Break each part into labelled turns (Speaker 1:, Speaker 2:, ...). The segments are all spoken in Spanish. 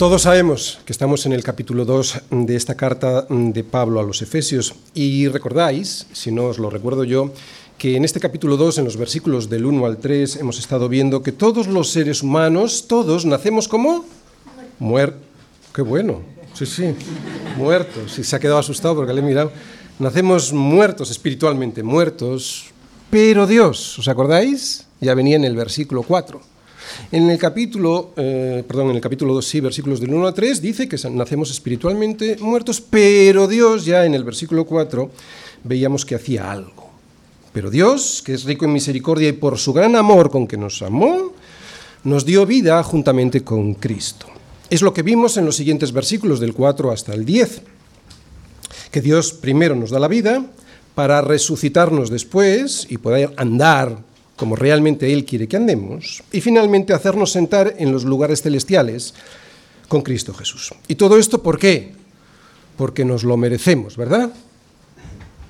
Speaker 1: Todos sabemos que estamos en el capítulo 2 de esta carta de Pablo a los Efesios y recordáis, si no os lo recuerdo yo, que en este capítulo 2, en los versículos del 1 al 3, hemos estado viendo que todos los seres humanos, todos nacemos como muertos. Qué bueno, sí, sí, muertos. Sí, se ha quedado asustado porque le he mirado. Nacemos muertos espiritualmente, muertos, pero Dios, ¿os acordáis? Ya venía en el versículo 4 en el capítulo, eh, perdón, en el capítulo 2, sí, versículos del 1 a 3, dice que nacemos espiritualmente muertos, pero Dios ya en el versículo 4 veíamos que hacía algo. Pero Dios, que es rico en misericordia y por su gran amor con que nos amó, nos dio vida juntamente con Cristo. Es lo que vimos en los siguientes versículos del 4 hasta el 10, que Dios primero nos da la vida para resucitarnos después y poder andar como realmente Él quiere que andemos, y finalmente hacernos sentar en los lugares celestiales con Cristo Jesús. ¿Y todo esto por qué? Porque nos lo merecemos, ¿verdad?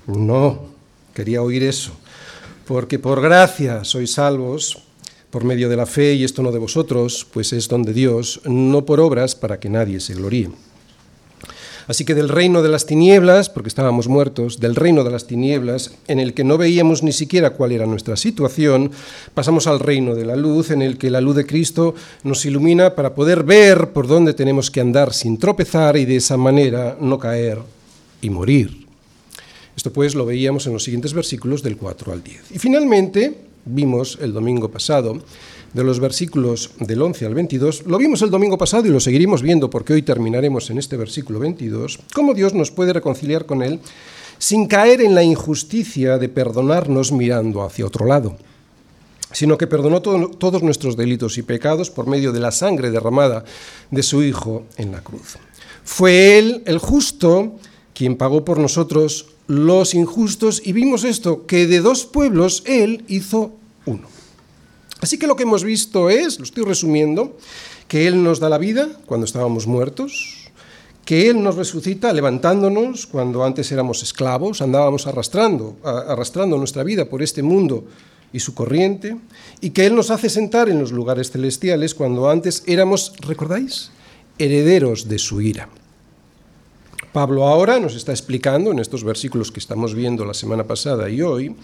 Speaker 1: No, quería oír eso. Porque por gracia sois salvos por medio de la fe, y esto no de vosotros, pues es don de Dios, no por obras para que nadie se gloríe. Así que del reino de las tinieblas, porque estábamos muertos, del reino de las tinieblas, en el que no veíamos ni siquiera cuál era nuestra situación, pasamos al reino de la luz, en el que la luz de Cristo nos ilumina para poder ver por dónde tenemos que andar sin tropezar y de esa manera no caer y morir. Esto pues lo veíamos en los siguientes versículos del 4 al 10. Y finalmente vimos el domingo pasado de los versículos del 11 al 22, lo vimos el domingo pasado y lo seguiremos viendo porque hoy terminaremos en este versículo 22, cómo Dios nos puede reconciliar con Él sin caer en la injusticia de perdonarnos mirando hacia otro lado, sino que perdonó todos nuestros delitos y pecados por medio de la sangre derramada de su Hijo en la cruz. Fue Él, el justo, quien pagó por nosotros los injustos y vimos esto, que de dos pueblos Él hizo uno. Así que lo que hemos visto es, lo estoy resumiendo, que Él nos da la vida cuando estábamos muertos, que Él nos resucita levantándonos cuando antes éramos esclavos, andábamos arrastrando, arrastrando nuestra vida por este mundo y su corriente, y que Él nos hace sentar en los lugares celestiales cuando antes éramos, ¿recordáis?, herederos de su ira. Pablo ahora nos está explicando en estos versículos que estamos viendo la semana pasada y hoy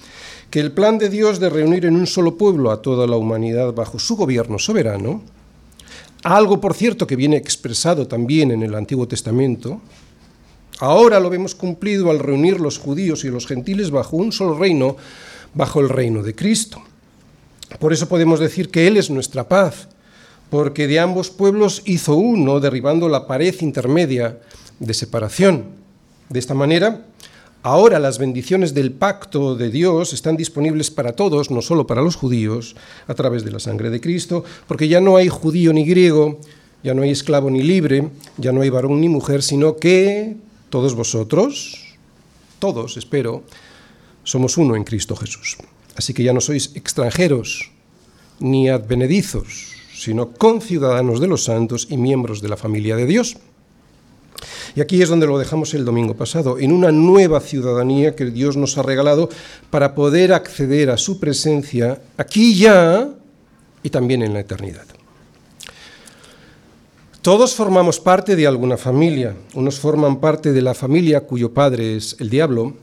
Speaker 1: que el plan de Dios de reunir en un solo pueblo a toda la humanidad bajo su gobierno soberano, algo por cierto que viene expresado también en el Antiguo Testamento, ahora lo vemos cumplido al reunir los judíos y los gentiles bajo un solo reino, bajo el reino de Cristo. Por eso podemos decir que Él es nuestra paz, porque de ambos pueblos hizo uno, derribando la pared intermedia de separación. De esta manera, ahora las bendiciones del pacto de Dios están disponibles para todos, no solo para los judíos, a través de la sangre de Cristo, porque ya no hay judío ni griego, ya no hay esclavo ni libre, ya no hay varón ni mujer, sino que todos vosotros, todos, espero, somos uno en Cristo Jesús. Así que ya no sois extranjeros ni advenedizos, sino conciudadanos de los santos y miembros de la familia de Dios. Y aquí es donde lo dejamos el domingo pasado, en una nueva ciudadanía que Dios nos ha regalado para poder acceder a su presencia aquí ya y también en la eternidad. Todos formamos parte de alguna familia. Unos forman parte de la familia cuyo padre es el diablo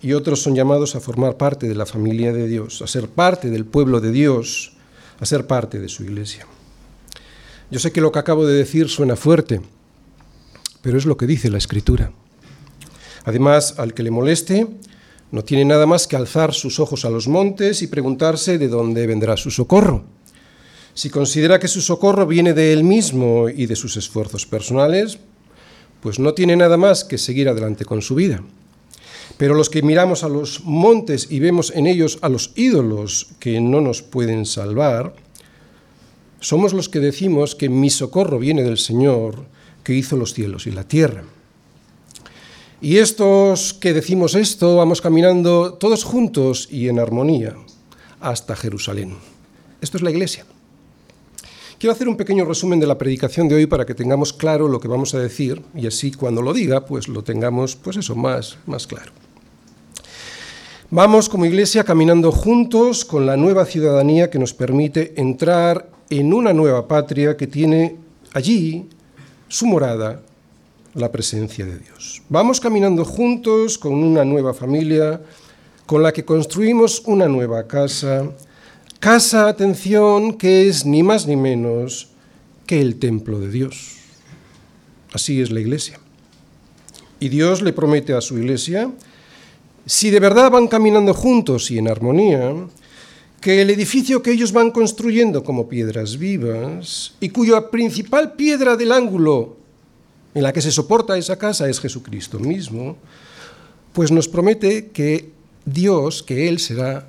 Speaker 1: y otros son llamados a formar parte de la familia de Dios, a ser parte del pueblo de Dios, a ser parte de su iglesia. Yo sé que lo que acabo de decir suena fuerte, pero es lo que dice la Escritura. Además, al que le moleste, no tiene nada más que alzar sus ojos a los montes y preguntarse de dónde vendrá su socorro. Si considera que su socorro viene de él mismo y de sus esfuerzos personales, pues no tiene nada más que seguir adelante con su vida. Pero los que miramos a los montes y vemos en ellos a los ídolos que no nos pueden salvar, somos los que decimos que mi socorro viene del Señor, que hizo los cielos y la tierra. Y estos que decimos esto, vamos caminando todos juntos y en armonía hasta Jerusalén. Esto es la iglesia. Quiero hacer un pequeño resumen de la predicación de hoy para que tengamos claro lo que vamos a decir y así cuando lo diga, pues lo tengamos, pues eso, más, más claro. Vamos como iglesia caminando juntos con la nueva ciudadanía que nos permite entrar en una nueva patria que tiene allí su morada, la presencia de Dios. Vamos caminando juntos con una nueva familia, con la que construimos una nueva casa. Casa, atención, que es ni más ni menos que el templo de Dios. Así es la iglesia. Y Dios le promete a su iglesia, si de verdad van caminando juntos y en armonía, que el edificio que ellos van construyendo como piedras vivas y cuya principal piedra del ángulo en la que se soporta esa casa es Jesucristo mismo, pues nos promete que Dios, que Él será,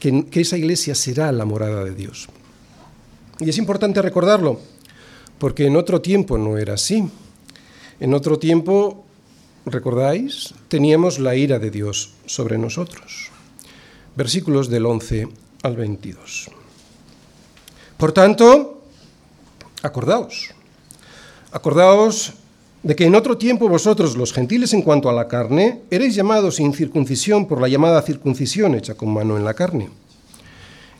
Speaker 1: que, que esa iglesia será la morada de Dios. Y es importante recordarlo, porque en otro tiempo no era así. En otro tiempo, ¿recordáis? Teníamos la ira de Dios sobre nosotros. Versículos del 11 al 22. Por tanto, acordaos, acordaos de que en otro tiempo vosotros, los gentiles en cuanto a la carne, erais llamados sin circuncisión por la llamada circuncisión hecha con mano en la carne.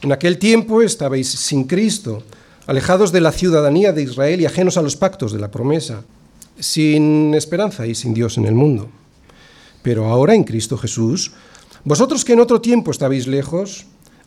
Speaker 1: En aquel tiempo estabais sin Cristo, alejados de la ciudadanía de Israel y ajenos a los pactos de la promesa, sin esperanza y sin Dios en el mundo. Pero ahora en Cristo Jesús, vosotros que en otro tiempo estabais lejos,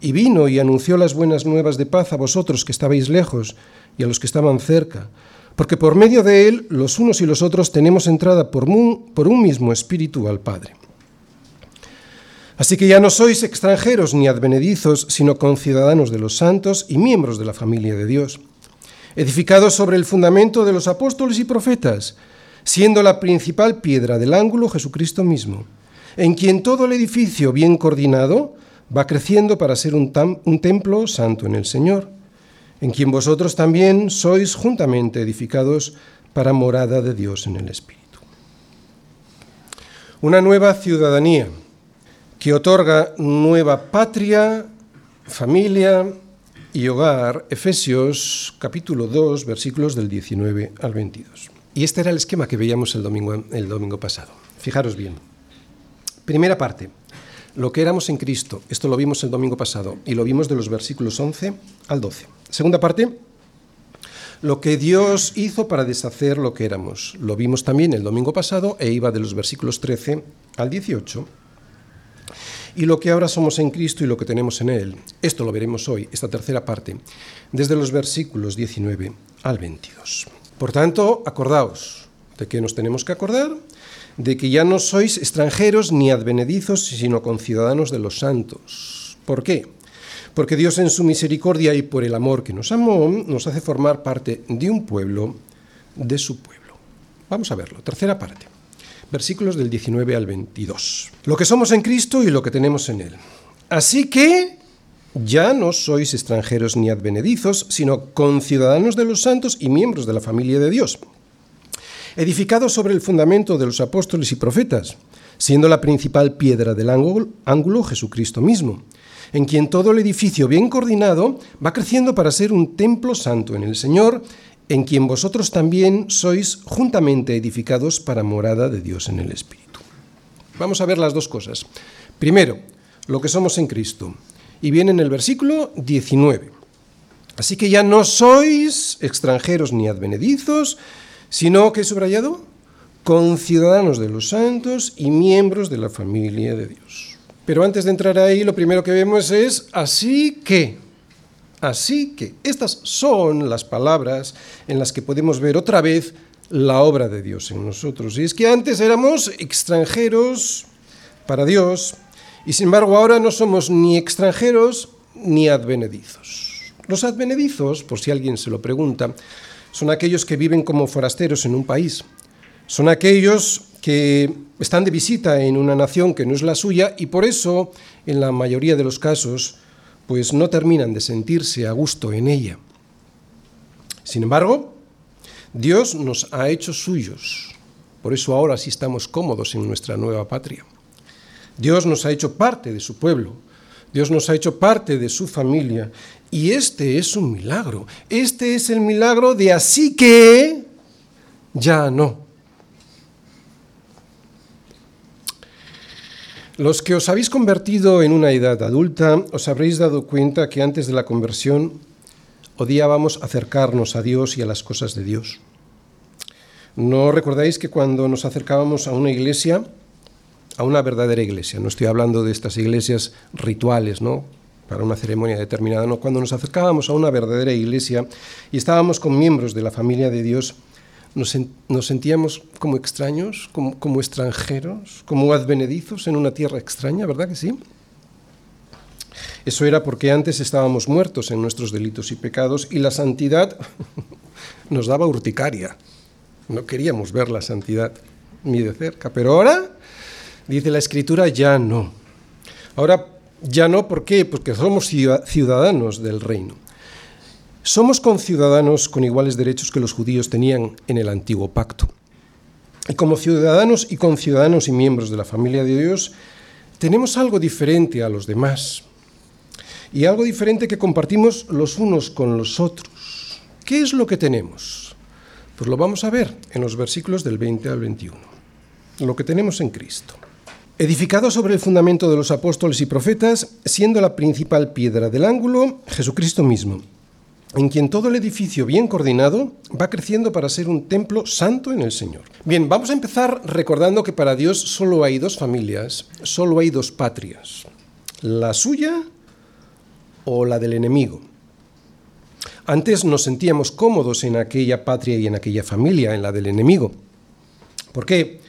Speaker 1: y vino y anunció las buenas nuevas de paz a vosotros que estabais lejos y a los que estaban cerca, porque por medio de él los unos y los otros tenemos entrada por un, por un mismo espíritu al Padre. Así que ya no sois extranjeros ni advenedizos, sino conciudadanos de los santos y miembros de la familia de Dios, edificados sobre el fundamento de los apóstoles y profetas, siendo la principal piedra del ángulo Jesucristo mismo, en quien todo el edificio bien coordinado, va creciendo para ser un, un, templo santo en el Señor, en quien vosotros también sois juntamente edificados para morada de Dios en el Espíritu. Una nueva ciudadanía que otorga nueva patria, familia y hogar, Efesios capítulo 2, versículos del 19 al 22. Y este era el esquema que veíamos el domingo, el domingo pasado. Fijaros bien. Primera parte, lo que éramos en Cristo. Esto lo vimos el domingo pasado y lo vimos de los versículos 11 al 12. Segunda parte, lo que Dios hizo para deshacer lo que éramos. Lo vimos también el domingo pasado e iba de los versículos 13 al 18. Y lo que ahora somos en Cristo y lo que tenemos en Él. Esto lo veremos hoy, esta tercera parte, desde los versículos 19 al 22. Por tanto, acordaos de que nos tenemos que acordar de que ya no sois extranjeros ni advenedizos, sino conciudadanos de los santos. ¿Por qué? Porque Dios en su misericordia y por el amor que nos amó, nos hace formar parte de un pueblo, de su pueblo. Vamos a verlo. Tercera parte. Versículos del 19 al 22. Lo que somos en Cristo y lo que tenemos en Él. Así que ya no sois extranjeros ni advenedizos, sino conciudadanos de los santos y miembros de la familia de Dios edificado sobre el fundamento de los apóstoles y profetas, siendo la principal piedra del ángulo Jesucristo mismo, en quien todo el edificio bien coordinado va creciendo para ser un templo santo en el Señor, en quien vosotros también sois juntamente edificados para morada de Dios en el Espíritu. Vamos a ver las dos cosas. Primero, lo que somos en Cristo. Y viene en el versículo 19. Así que ya no sois extranjeros ni advenedizos, sino que he subrayado con ciudadanos de los santos y miembros de la familia de Dios. Pero antes de entrar ahí, lo primero que vemos es así que. Así que estas son las palabras en las que podemos ver otra vez la obra de Dios en nosotros. Y es que antes éramos extranjeros para Dios y sin embargo ahora no somos ni extranjeros ni advenedizos. Los advenedizos, por si alguien se lo pregunta, son aquellos que viven como forasteros en un país. Son aquellos que están de visita en una nación que no es la suya y por eso, en la mayoría de los casos, pues no terminan de sentirse a gusto en ella. Sin embargo, Dios nos ha hecho suyos. Por eso ahora sí estamos cómodos en nuestra nueva patria. Dios nos ha hecho parte de su pueblo. Dios nos ha hecho parte de su familia. Y este es un milagro. Este es el milagro de así que ya no. Los que os habéis convertido en una edad adulta, os habréis dado cuenta que antes de la conversión odiábamos acercarnos a Dios y a las cosas de Dios. ¿No recordáis que cuando nos acercábamos a una iglesia, a una verdadera iglesia, no estoy hablando de estas iglesias rituales, ¿no? Para una ceremonia determinada, no, cuando nos acercábamos a una verdadera iglesia y estábamos con miembros de la familia de Dios, nos, sentíamos como extraños, como, como extranjeros, como advenedizos en una tierra extraña, ¿verdad que sí? Eso era porque antes estábamos muertos en nuestros delitos y pecados y la santidad nos daba urticaria. No queríamos ver la santidad ni de cerca, pero ahora, dice la escritura, ya no. Ahora ya no, ¿por qué? Porque somos ciudadanos del reino. Somos conciudadanos con iguales derechos que los judíos tenían en el antiguo pacto. Y como ciudadanos y conciudadanos y miembros de la familia de Dios, tenemos algo diferente a los demás. Y algo diferente que compartimos los unos con los otros. ¿Qué es lo que tenemos? Pues lo vamos a ver en los versículos del 20 al 21. Lo que tenemos en Cristo. Edificado sobre el fundamento de los apóstoles y profetas, siendo la principal piedra del ángulo Jesucristo mismo en quien todo el edificio bien coordinado va creciendo para ser un templo santo en el Señor. Bien, vamos a empezar recordando que para Dios solo hay dos familias, solo hay dos patrias, la suya o la del enemigo. Antes nos sentíamos cómodos en aquella patria y en aquella familia, en la del enemigo. ¿Por qué?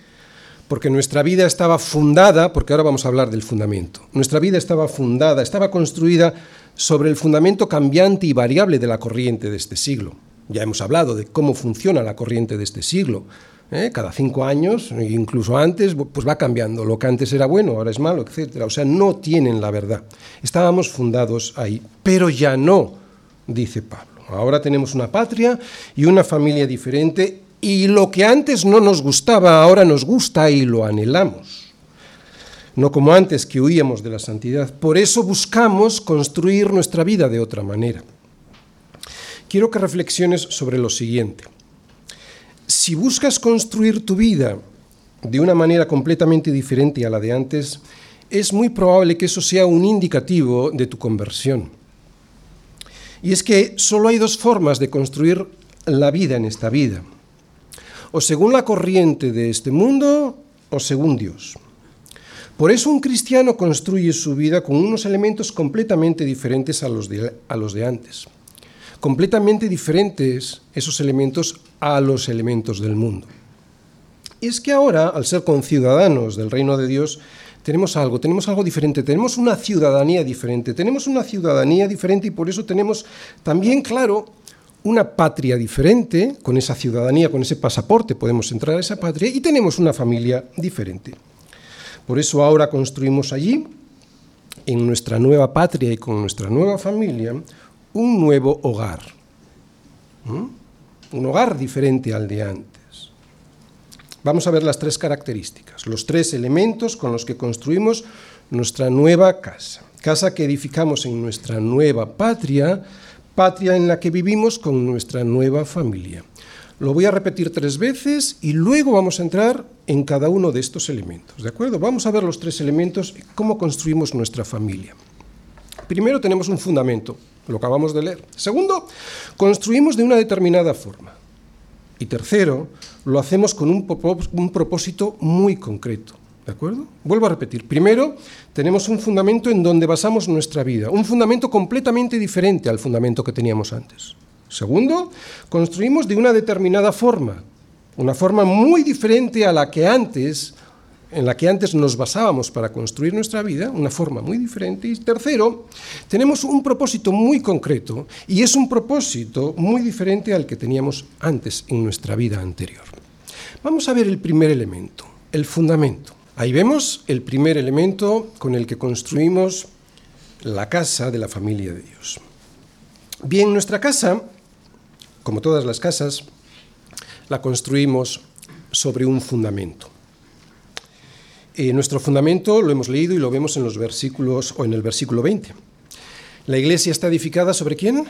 Speaker 1: Porque nuestra vida estaba fundada, porque ahora vamos a hablar del fundamento, nuestra vida estaba fundada, estaba construida sobre el fundamento cambiante y variable de la corriente de este siglo. Ya hemos hablado de cómo funciona la corriente de este siglo. ¿eh? Cada cinco años, incluso antes, pues va cambiando. Lo que antes era bueno, ahora es malo, etc. O sea, no tienen la verdad. Estábamos fundados ahí, pero ya no, dice Pablo. Ahora tenemos una patria y una familia diferente y lo que antes no nos gustaba, ahora nos gusta y lo anhelamos no como antes que huíamos de la santidad. Por eso buscamos construir nuestra vida de otra manera. Quiero que reflexiones sobre lo siguiente. Si buscas construir tu vida de una manera completamente diferente a la de antes, es muy probable que eso sea un indicativo de tu conversión. Y es que solo hay dos formas de construir la vida en esta vida. O según la corriente de este mundo o según Dios. Por eso un cristiano construye su vida con unos elementos completamente diferentes a los de, a los de antes. Completamente diferentes esos elementos a los elementos del mundo. Y es que ahora, al ser conciudadanos del reino de Dios, tenemos algo, tenemos algo diferente, tenemos una ciudadanía diferente, tenemos una ciudadanía diferente y por eso tenemos también, claro, una patria diferente, con esa ciudadanía, con ese pasaporte podemos entrar a esa patria y tenemos una familia diferente. Por eso ahora construimos allí, en nuestra nueva patria y con nuestra nueva familia, un nuevo hogar. Un hogar diferente al de antes. Vamos a ver las tres características, los tres elementos con los que construimos nuestra nueva casa. Casa que edificamos en nuestra nueva patria, patria en la que vivimos con nuestra nueva familia. Lo voy a repetir tres veces y luego vamos a entrar en cada uno de estos elementos. ¿De acuerdo? Vamos a ver los tres elementos y cómo construimos nuestra familia. Primero tenemos un fundamento, lo acabamos de leer. Segundo, construimos de una determinada forma. Y tercero, lo hacemos con un, un propósito muy concreto. ¿De acuerdo? Vuelvo a repetir. Primero, tenemos un fundamento en donde basamos nuestra vida, un fundamento completamente diferente al fundamento que teníamos antes. Segundo, construimos de una determinada forma, una forma muy diferente a la que antes, en la que antes nos basábamos para construir nuestra vida, una forma muy diferente. Y tercero, tenemos un propósito muy concreto y es un propósito muy diferente al que teníamos antes en nuestra vida anterior. Vamos a ver el primer elemento, el fundamento. Ahí vemos el primer elemento con el que construimos la casa de la familia de Dios. Bien, nuestra casa como todas las casas, la construimos sobre un fundamento. Eh, nuestro fundamento lo hemos leído y lo vemos en los versículos o en el versículo 20. La iglesia está edificada sobre quién?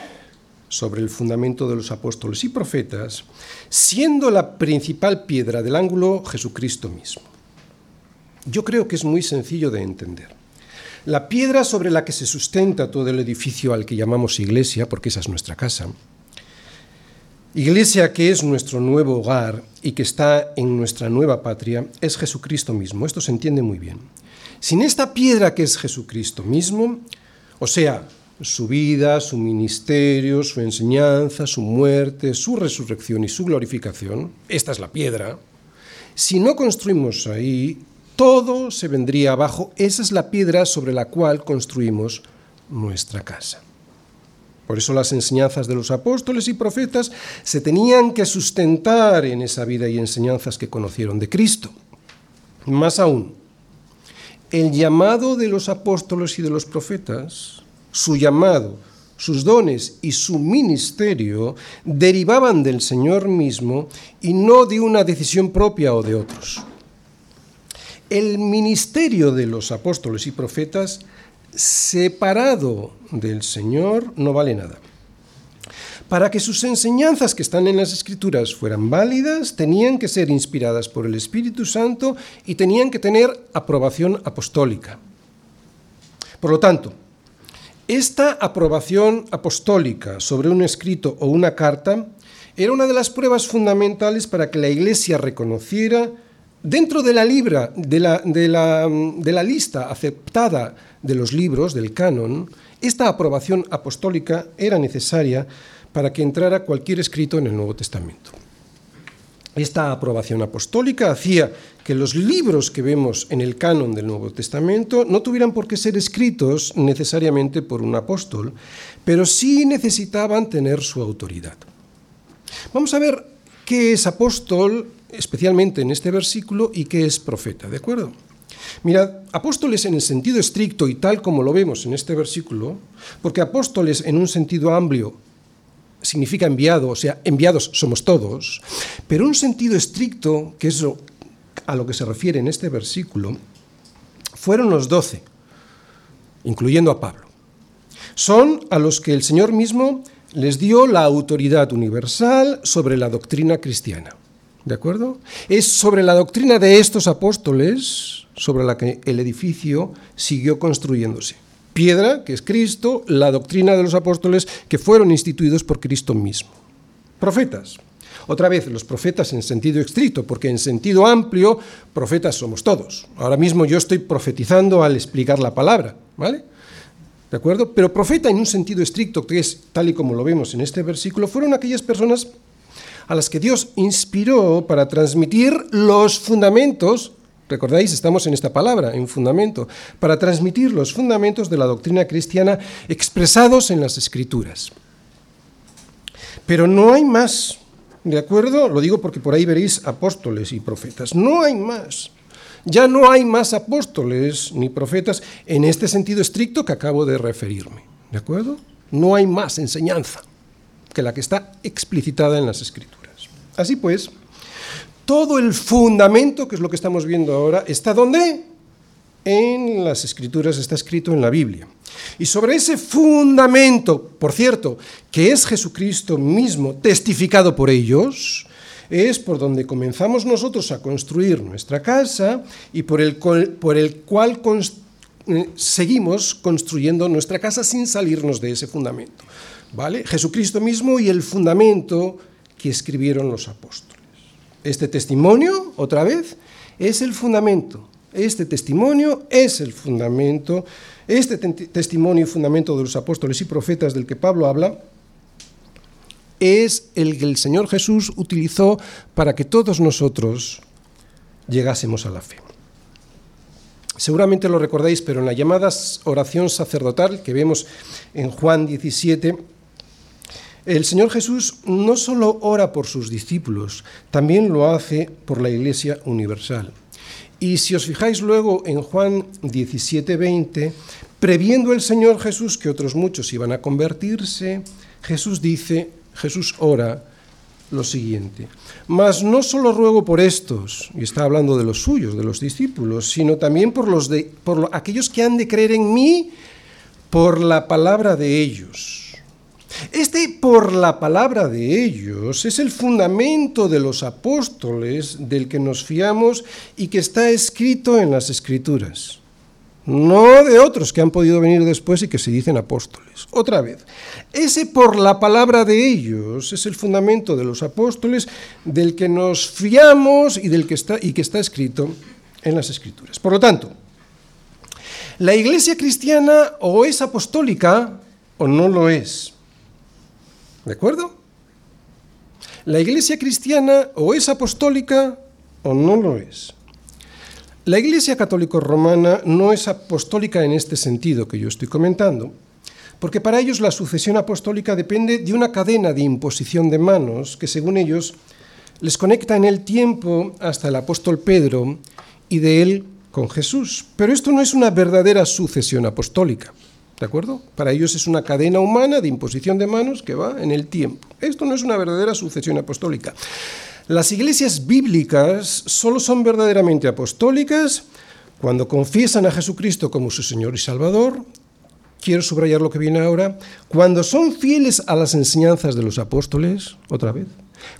Speaker 1: Sobre el fundamento de los apóstoles y profetas, siendo la principal piedra del ángulo Jesucristo mismo. Yo creo que es muy sencillo de entender. La piedra sobre la que se sustenta todo el edificio al que llamamos iglesia, porque esa es nuestra casa, iglesia que es nuestro nuevo hogar y que está en nuestra nueva patria, es Jesucristo mismo. Esto se entiende muy bien. Sin esta piedra que es Jesucristo mismo, o sea, su vida, su ministerio, su enseñanza, su muerte, su resurrección y su glorificación, esta es la piedra, si no construimos ahí, todo se vendría abajo. Esa es la piedra sobre la cual construimos nuestra casa. Por eso las enseñanzas de los apóstoles y profetas se tenían que sustentar en esa vida y enseñanzas que conocieron de Cristo. Más aún, el llamado de los apóstoles y de los profetas su llamado, sus dones y su ministerio derivaban del Señor mismo y no de una decisión propia o de otros. El ministerio de los apóstoles y profetas separado del Señor no vale nada. Para que sus enseñanzas que están en las Escrituras fueran válidas, tenían que ser inspiradas por el Espíritu Santo y tenían que tener aprobación apostólica. Por lo tanto, esta aprobación apostólica sobre un escrito o una carta era una de las pruebas fundamentales para que la Iglesia reconociera dentro de la, libra, de la, de la, de la lista aceptada de los libros del canon, esta aprobación apostólica era necesaria para que entrara cualquier escrito en el Nuevo Testamento. Esta aprobación apostólica hacía que los libros que vemos en el canon del Nuevo Testamento no tuvieran por qué ser escritos necesariamente por un apóstol, pero sí necesitaban tener su autoridad. Vamos a ver qué es apóstol, especialmente en este versículo, y qué es profeta, ¿de acuerdo? Mirad, apóstoles en el sentido estricto y tal como lo vemos en este versículo, porque apóstoles en un sentido amplio significa enviado, o sea, enviados somos todos, pero un sentido estricto, que es a lo que se refiere en este versículo, fueron los doce, incluyendo a Pablo. Son a los que el Señor mismo les dio la autoridad universal sobre la doctrina cristiana. ¿De acuerdo? Es sobre la doctrina de estos apóstoles sobre la que el edificio siguió construyéndose piedra, que es Cristo, la doctrina de los apóstoles que fueron instituidos por Cristo mismo. Profetas. Otra vez, los profetas en sentido estricto, porque en sentido amplio, profetas somos todos. Ahora mismo yo estoy profetizando al explicar la palabra, ¿vale? ¿De acuerdo? Pero profeta en un sentido estricto, que es tal y como lo vemos en este versículo, fueron aquellas personas a las que Dios inspiró para transmitir los fundamentos Recordáis, estamos en esta palabra, en fundamento, para transmitir los fundamentos de la doctrina cristiana expresados en las escrituras. Pero no hay más, ¿de acuerdo? Lo digo porque por ahí veréis apóstoles y profetas. No hay más. Ya no hay más apóstoles ni profetas en este sentido estricto que acabo de referirme. ¿De acuerdo? No hay más enseñanza que la que está explicitada en las escrituras. Así pues, todo el fundamento, que es lo que estamos viendo ahora, está ¿dónde? En las escrituras, está escrito en la Biblia. Y sobre ese fundamento, por cierto, que es Jesucristo mismo, testificado por ellos, es por donde comenzamos nosotros a construir nuestra casa y por el, por el cual eh, seguimos construyendo nuestra casa sin salirnos de ese fundamento. ¿Vale? Jesucristo mismo y el fundamento que escribieron los apóstoles. Este testimonio, otra vez, es el fundamento. Este testimonio es el fundamento. Este testimonio y fundamento de los apóstoles y profetas del que Pablo habla es el que el Señor Jesús utilizó para que todos nosotros llegásemos a la fe. Seguramente lo recordáis, pero en la llamada oración sacerdotal que vemos en Juan 17, el Señor Jesús no solo ora por sus discípulos, también lo hace por la Iglesia universal. Y si os fijáis luego en Juan 17:20, previendo el Señor Jesús que otros muchos iban a convertirse, Jesús dice, Jesús ora lo siguiente, mas no solo ruego por estos, y está hablando de los suyos, de los discípulos, sino también por, los de, por aquellos que han de creer en mí por la palabra de ellos. Este por la palabra de ellos es el fundamento de los apóstoles del que nos fiamos y que está escrito en las escrituras no de otros que han podido venir después y que se dicen apóstoles. Otra vez, ese por la palabra de ellos es el fundamento de los apóstoles del que nos fiamos y, del que está, y que está escrito en las escrituras. Por lo tanto, la iglesia cristiana o es apostólica o no lo es. ¿De acuerdo? La iglesia cristiana o es apostólica o no lo es. La Iglesia Católica Romana no es apostólica en este sentido que yo estoy comentando, porque para ellos la sucesión apostólica depende de una cadena de imposición de manos que, según ellos, les conecta en el tiempo hasta el apóstol Pedro y de él con Jesús. Pero esto no es una verdadera sucesión apostólica. ¿De acuerdo? Para ellos es una cadena humana de imposición de manos que va en el tiempo. Esto no es una verdadera sucesión apostólica. Las iglesias bíblicas solo son verdaderamente apostólicas cuando confiesan a Jesucristo como su Señor y Salvador. Quiero subrayar lo que viene ahora. Cuando son fieles a las enseñanzas de los apóstoles, otra vez.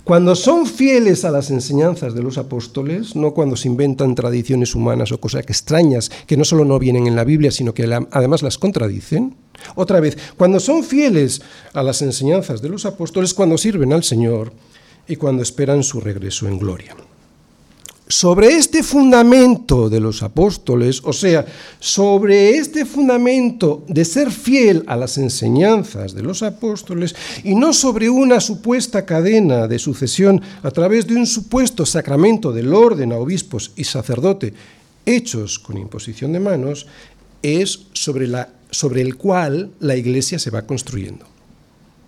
Speaker 1: Cuando son fieles a las enseñanzas de los apóstoles, no cuando se inventan tradiciones humanas o cosas extrañas que no solo no vienen en la Biblia, sino que además las contradicen. Otra vez, cuando son fieles a las enseñanzas de los apóstoles, cuando sirven al Señor, y cuando esperan su regreso en gloria. Sobre este fundamento de los apóstoles, o sea, sobre este fundamento de ser fiel a las enseñanzas de los apóstoles y no sobre una supuesta cadena de sucesión a través de un supuesto sacramento del orden a obispos y sacerdote hechos con imposición de manos, es sobre, el cual la iglesia se va construyendo.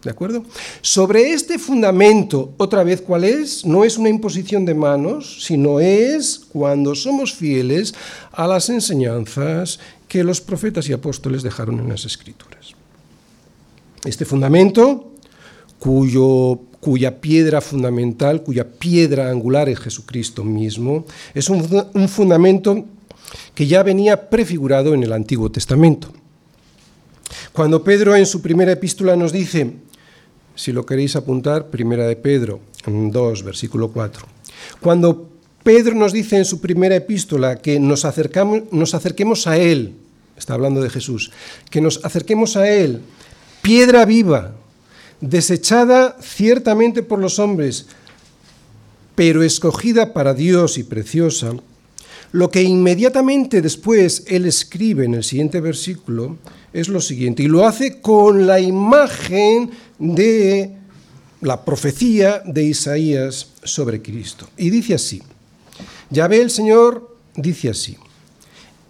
Speaker 1: ¿De acuerdo? Sobre este fundamento, otra vez, ¿cuál es? No es una imposición de manos, sino es cuando somos fieles a las enseñanzas que los profetas y apóstoles dejaron en las Escrituras. Este fundamento, cuya piedra fundamental, cuya piedra angular es Jesucristo mismo, es un fundamento que ya venía prefigurado en el Antiguo Testamento. Cuando Pedro en su primera epístola nos dice, si lo queréis apuntar, primera de Pedro 2, versículo 4. Cuando Pedro nos dice en su primera epístola que nos, acercamos, nos acerquemos a Él, está hablando de Jesús, que nos acerquemos a Él, piedra viva, desechada ciertamente por los hombres, pero escogida para Dios y preciosa, lo que inmediatamente después él escribe en el siguiente versículo es lo siguiente, y lo hace con la imagen de la profecía de Isaías sobre Cristo. Y dice así, ya ve el Señor, dice así,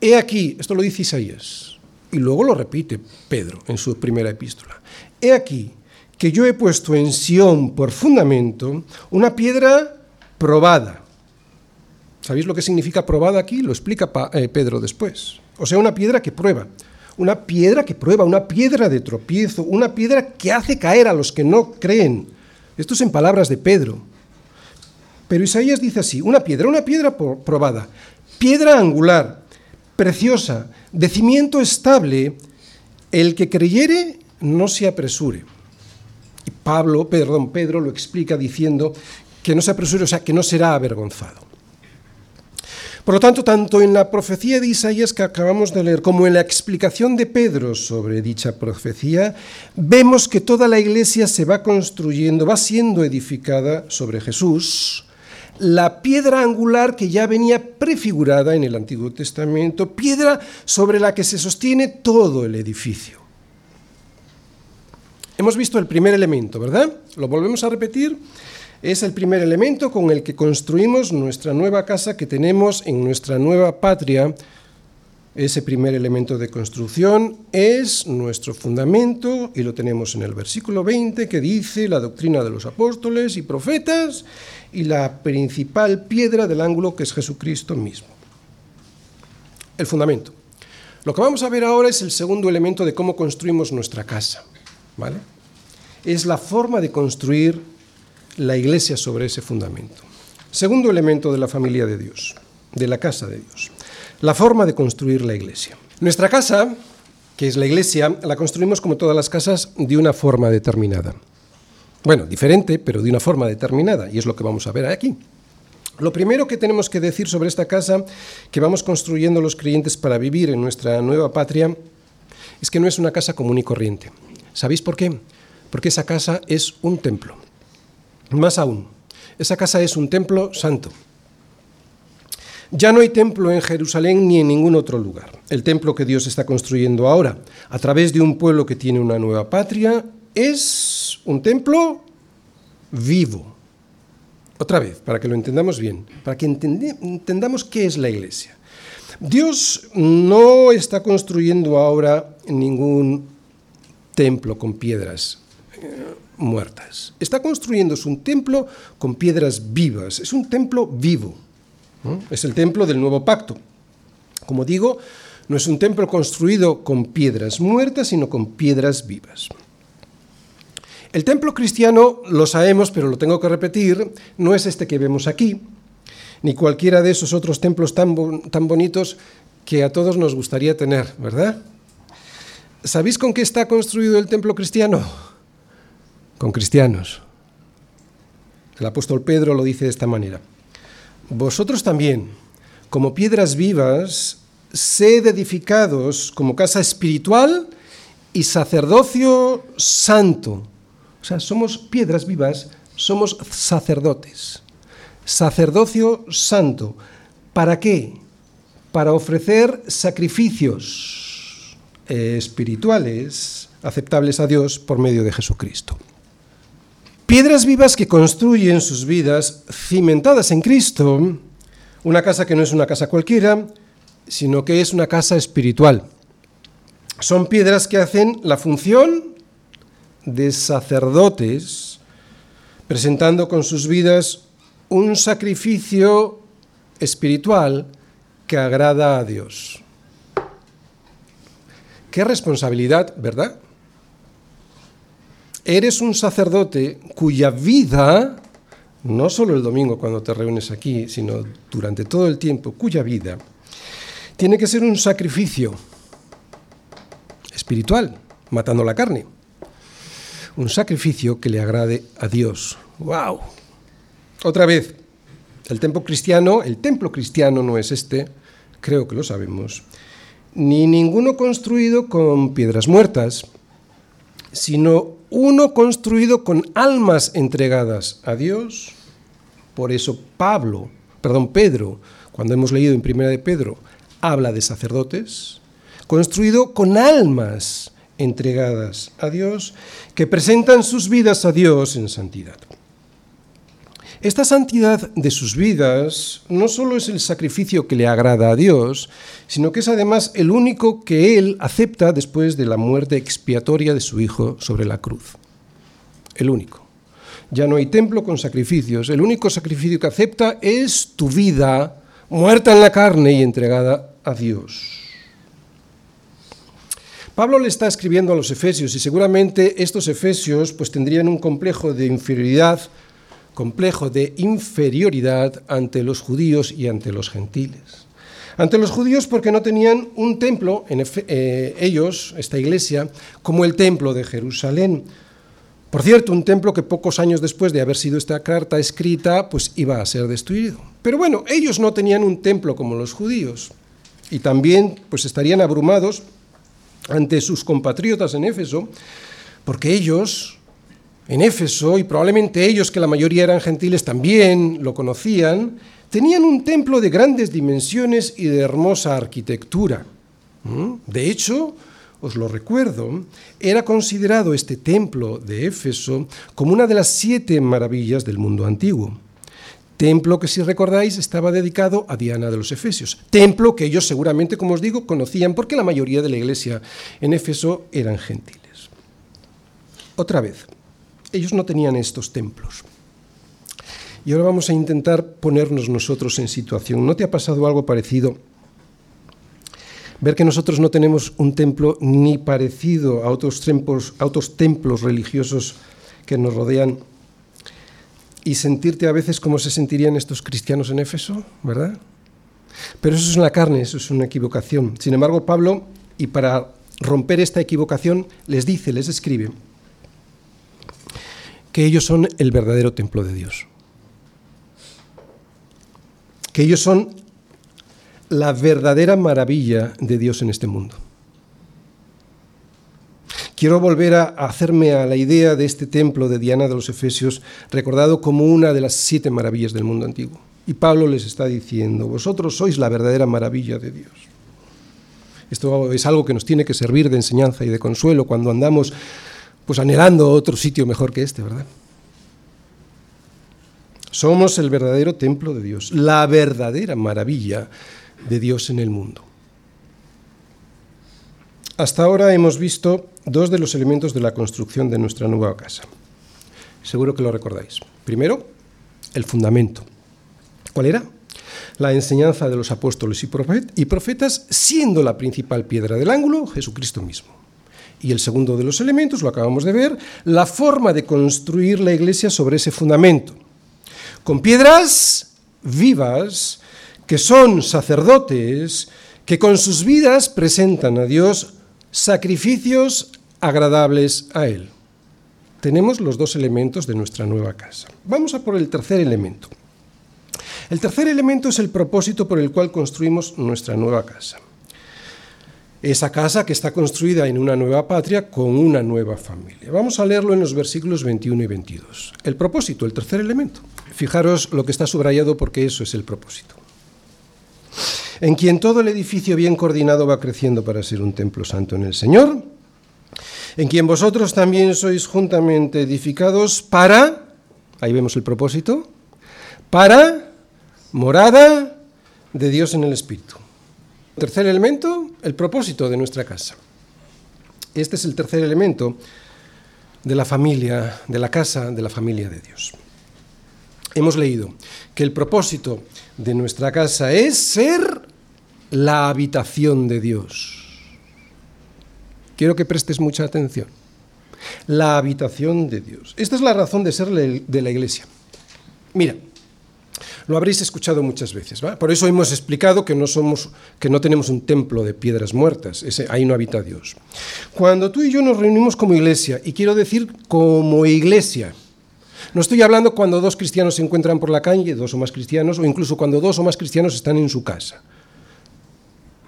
Speaker 1: he aquí, esto lo dice Isaías, y luego lo repite Pedro en su primera epístola, he aquí que yo he puesto en Sión por fundamento una piedra probada ¿Sabéis lo que significa probada aquí? Lo explica eh, Pedro después. O sea, una piedra que prueba. Una piedra que prueba, una piedra de tropiezo, una piedra que hace caer a los que no creen. Esto es en palabras de Pedro. Pero Isaías dice así, una piedra, una piedra probada, piedra angular, preciosa, de cimiento estable, el que creyere no se apresure. Y Pablo, perdón, Pedro lo explica diciendo que no se apresure, o sea, que no será avergonzado. Por lo tanto, tanto en la profecía de Isaías que acabamos de leer como en la explicación de Pedro sobre dicha profecía, vemos que toda la iglesia se va construyendo, va siendo edificada sobre Jesús, la piedra angular que ya venía prefigurada en el Antiguo Testamento, piedra sobre la que se sostiene todo el edificio. Hemos visto el primer elemento, ¿verdad? ¿Lo volvemos a repetir? Es el primer elemento con el que construimos nuestra nueva casa que tenemos en nuestra nueva patria. Ese primer elemento de construcción es nuestro fundamento y lo tenemos en el versículo 20 que dice la doctrina de los apóstoles y profetas y la principal piedra del ángulo que es Jesucristo mismo. El fundamento. Lo que vamos a ver ahora es el segundo elemento de cómo construimos nuestra casa. ¿vale? Es la forma de construir la iglesia sobre ese fundamento. Segundo elemento de la familia de Dios, de la casa de Dios, la forma de construir la iglesia. Nuestra casa, que es la iglesia, la construimos como todas las casas de una forma determinada. Bueno, diferente, pero de una forma determinada, y es lo que vamos a ver aquí. Lo primero que tenemos que decir sobre esta casa que vamos construyendo los creyentes para vivir en nuestra nueva patria es que no es una casa común y corriente. ¿Sabéis por qué? Porque esa casa es un templo. Más aún, esa casa es un templo santo. Ya no hay templo en Jerusalén ni en ningún otro lugar. El templo que Dios está construyendo ahora, a través de un pueblo que tiene una nueva patria, es un templo vivo. Otra vez, para que lo entendamos bien, para que entendamos qué es la iglesia. Dios no está construyendo ahora ningún templo con piedras muertas. Está construyendo un templo con piedras vivas. Es un templo vivo. Es el templo del nuevo pacto. Como digo, no es un templo construido con piedras muertas, sino con piedras vivas. El templo cristiano, lo sabemos, pero lo tengo que repetir, no es este que vemos aquí, ni cualquiera de esos otros templos tan, tan bonitos que a todos nos gustaría tener, ¿verdad? ¿Sabéis con qué está construido el templo cristiano? Con cristianos. El apóstol Pedro lo dice de esta manera. Vosotros también, como piedras vivas, sed edificados como casa espiritual y sacerdocio santo o sea, somos piedras vivas, somos sacerdotes. Sacerdocio santo. ¿Para qué? Para ofrecer sacrificios eh, espirituales aceptables a Dios por medio de Jesucristo. Piedras vivas que construyen sus vidas cimentadas en Cristo, una casa que no es una casa cualquiera, sino que es una casa espiritual. Son piedras que hacen la función de sacerdotes presentando con sus vidas un sacrificio espiritual que agrada a Dios. Qué responsabilidad, ¿verdad? Eres un sacerdote cuya vida, no solo el domingo cuando te reúnes aquí, sino durante todo el tiempo, cuya vida tiene que ser un sacrificio espiritual, matando la carne un sacrificio que le agrade a Dios. ¡Wow! Otra vez, el templo cristiano, el templo cristiano no es este, creo que lo sabemos, ni ninguno construido con piedras muertas, sino uno construido con almas entregadas a Dios. Por eso Pablo, perdón, Pedro, cuando hemos leído en Primera de Pedro, habla de sacerdotes, construido con almas entregadas a Dios, que presentan sus vidas a Dios en santidad. Esta santidad de sus vidas no solo es el sacrificio que le agrada a Dios, sino que es además el único que Él acepta después de la muerte expiatoria de su Hijo sobre la cruz. El único. Ya no hay templo con sacrificios, el único sacrificio que acepta es tu vida muerta en la carne y entregada a Dios. Pablo le está escribiendo a los efesios y seguramente estos efesios pues tendrían un complejo de inferioridad, complejo de inferioridad ante los judíos y ante los gentiles. Ante los judíos porque no tenían un templo, en eh, ellos, esta iglesia, como el templo de Jerusalén. Por cierto, un templo que pocos años después de haber sido esta carta escrita, pues iba a ser destruido. Pero bueno, ellos no tenían un templo como los judíos. Y también pues estarían abrumados ante sus compatriotas en Éfeso, porque ellos, en Éfeso, y probablemente ellos, que la mayoría eran gentiles, también lo conocían, tenían un templo de grandes dimensiones y de hermosa arquitectura. ¿Mm? De hecho, os lo recuerdo, era considerado este templo de Éfeso como una de las siete maravillas del mundo antiguo. Templo que, si recordáis, estaba dedicado a Diana de los Efesios. Templo que ellos seguramente, como os digo, conocían porque la mayoría de la iglesia en Éfeso eran gentiles. Otra vez, ellos no tenían estos templos. Y ahora vamos a intentar ponernos nosotros en situación. ¿No te ha pasado algo parecido? Ver que nosotros no tenemos un templo ni parecido a otros templos, religiosos que nos rodean y sentirte a veces como se sentirían estos cristianos en Éfeso, ¿verdad? Pero eso es una carne, eso es una equivocación. Sin embargo, Pablo, y para romper esta equivocación, les dice, les escribe, que ellos son el verdadero templo de Dios. Que ellos son la verdadera maravilla de Dios en este mundo. Quiero volver a hacerme a la idea de este templo de Diana de los Efesios, recordado como una de las siete maravillas del mundo antiguo. Y Pablo les está diciendo, vosotros sois la verdadera maravilla de Dios. Esto es algo que nos tiene que servir de enseñanza y de consuelo cuando andamos pues anhelando otro sitio mejor que este, ¿verdad? Somos el verdadero templo de Dios, la verdadera maravilla de Dios en el mundo. Hasta ahora hemos visto dos de los elementos de la construcción de nuestra nueva casa. Seguro que lo recordáis. Primero, el fundamento. ¿Cuál era? La enseñanza de los apóstoles y profetas, siendo la principal piedra del ángulo Jesucristo mismo. Y el segundo de los elementos, lo acabamos de ver, la forma de construir la iglesia sobre ese fundamento. Con piedras vivas, que son sacerdotes, que con sus vidas presentan a Dios sacrificios agradables a Él. Tenemos los dos elementos de nuestra nueva casa. Vamos a por el tercer elemento. El tercer elemento es el propósito por el cual construimos nuestra nueva casa. Esa casa que está construida en una nueva patria con una nueva familia. Vamos a leerlo en los versículos 21 y 22. El propósito, el tercer elemento. Fijaros lo que está subrayado porque eso es el propósito en quien todo el edificio bien coordinado va creciendo para ser un templo santo en el Señor, en quien vosotros también sois juntamente edificados para, ahí vemos el propósito, para morada de Dios en el Espíritu. Tercer elemento, el propósito de nuestra casa. Este es el tercer elemento de la familia, de la casa de la familia de Dios. Hemos leído que el propósito de nuestra casa es ser la habitación de Dios. Quiero que prestes mucha atención. La habitación de Dios. Esta es la razón de ser de la iglesia. Mira, lo habréis escuchado muchas veces, Por eso hemos explicado que no somos, que no tenemos un templo de piedras muertas, ese, ahí no habita Dios. Cuando tú y yo nos reunimos como iglesia, y quiero decir como iglesia, no estoy hablando cuando dos cristianos se encuentran por la calle, dos o más cristianos, o incluso cuando dos o más cristianos están en su casa.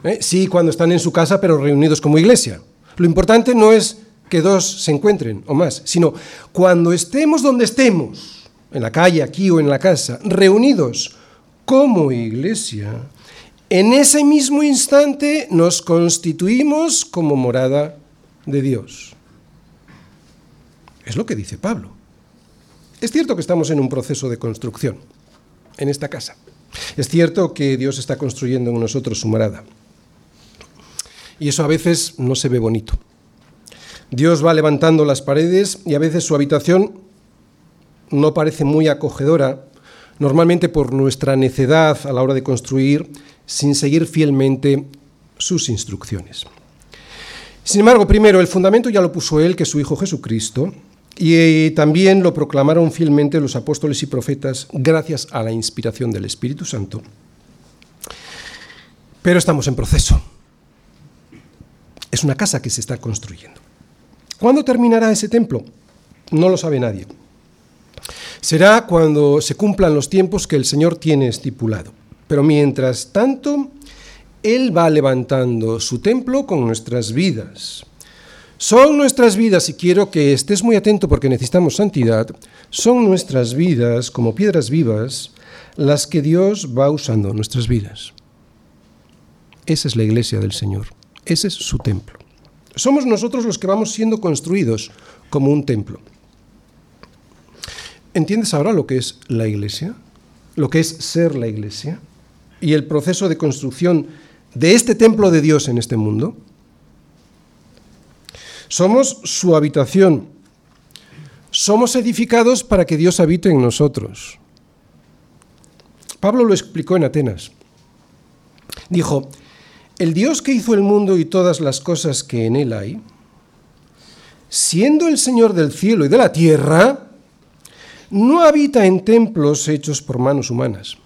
Speaker 1: ¿Eh? Sí, cuando están en su casa, pero reunidos como iglesia. Lo importante no es que dos se encuentren o más, sino cuando estemos donde estemos, en la calle, aquí o en la casa, reunidos como iglesia, en ese mismo instante nos constituimos como morada de Dios. Es lo que dice Pablo. Es cierto que estamos en un proceso de construcción en esta casa. Es cierto que Dios está construyendo en nosotros su morada. Y eso a veces no se ve bonito. Dios va levantando las paredes y a veces su habitación no parece muy acogedora, normalmente por nuestra necedad a la hora de construir, sin seguir fielmente sus instrucciones. Sin embargo, primero, el fundamento ya lo puso Él, que es su Hijo Jesucristo, y también lo proclamaron fielmente los apóstoles y profetas gracias a la inspiración del Espíritu Santo. Pero estamos en proceso. Es una casa que se está construyendo. ¿Cuándo terminará ese templo? No lo sabe nadie. Será cuando se cumplan los tiempos que el Señor tiene estipulado. Pero mientras tanto, Él va levantando su templo con nuestras vidas. Son nuestras vidas, y quiero que estés muy atento porque necesitamos santidad, son nuestras vidas como piedras vivas las que Dios va usando en nuestras vidas. Esa es la iglesia del Señor. Ese es su templo. Somos nosotros los que vamos siendo construidos como un templo. ¿Entiendes ahora lo que es la iglesia? Lo que es ser la iglesia y el proceso de construcción de este templo de Dios en este mundo. Somos su habitación. Somos edificados para que Dios habite en nosotros. Pablo lo explicó en Atenas. Dijo, el Dios que hizo el mundo y todas las cosas que en él hay, siendo el Señor del cielo y de la tierra, no habita en templos hechos por manos humanas.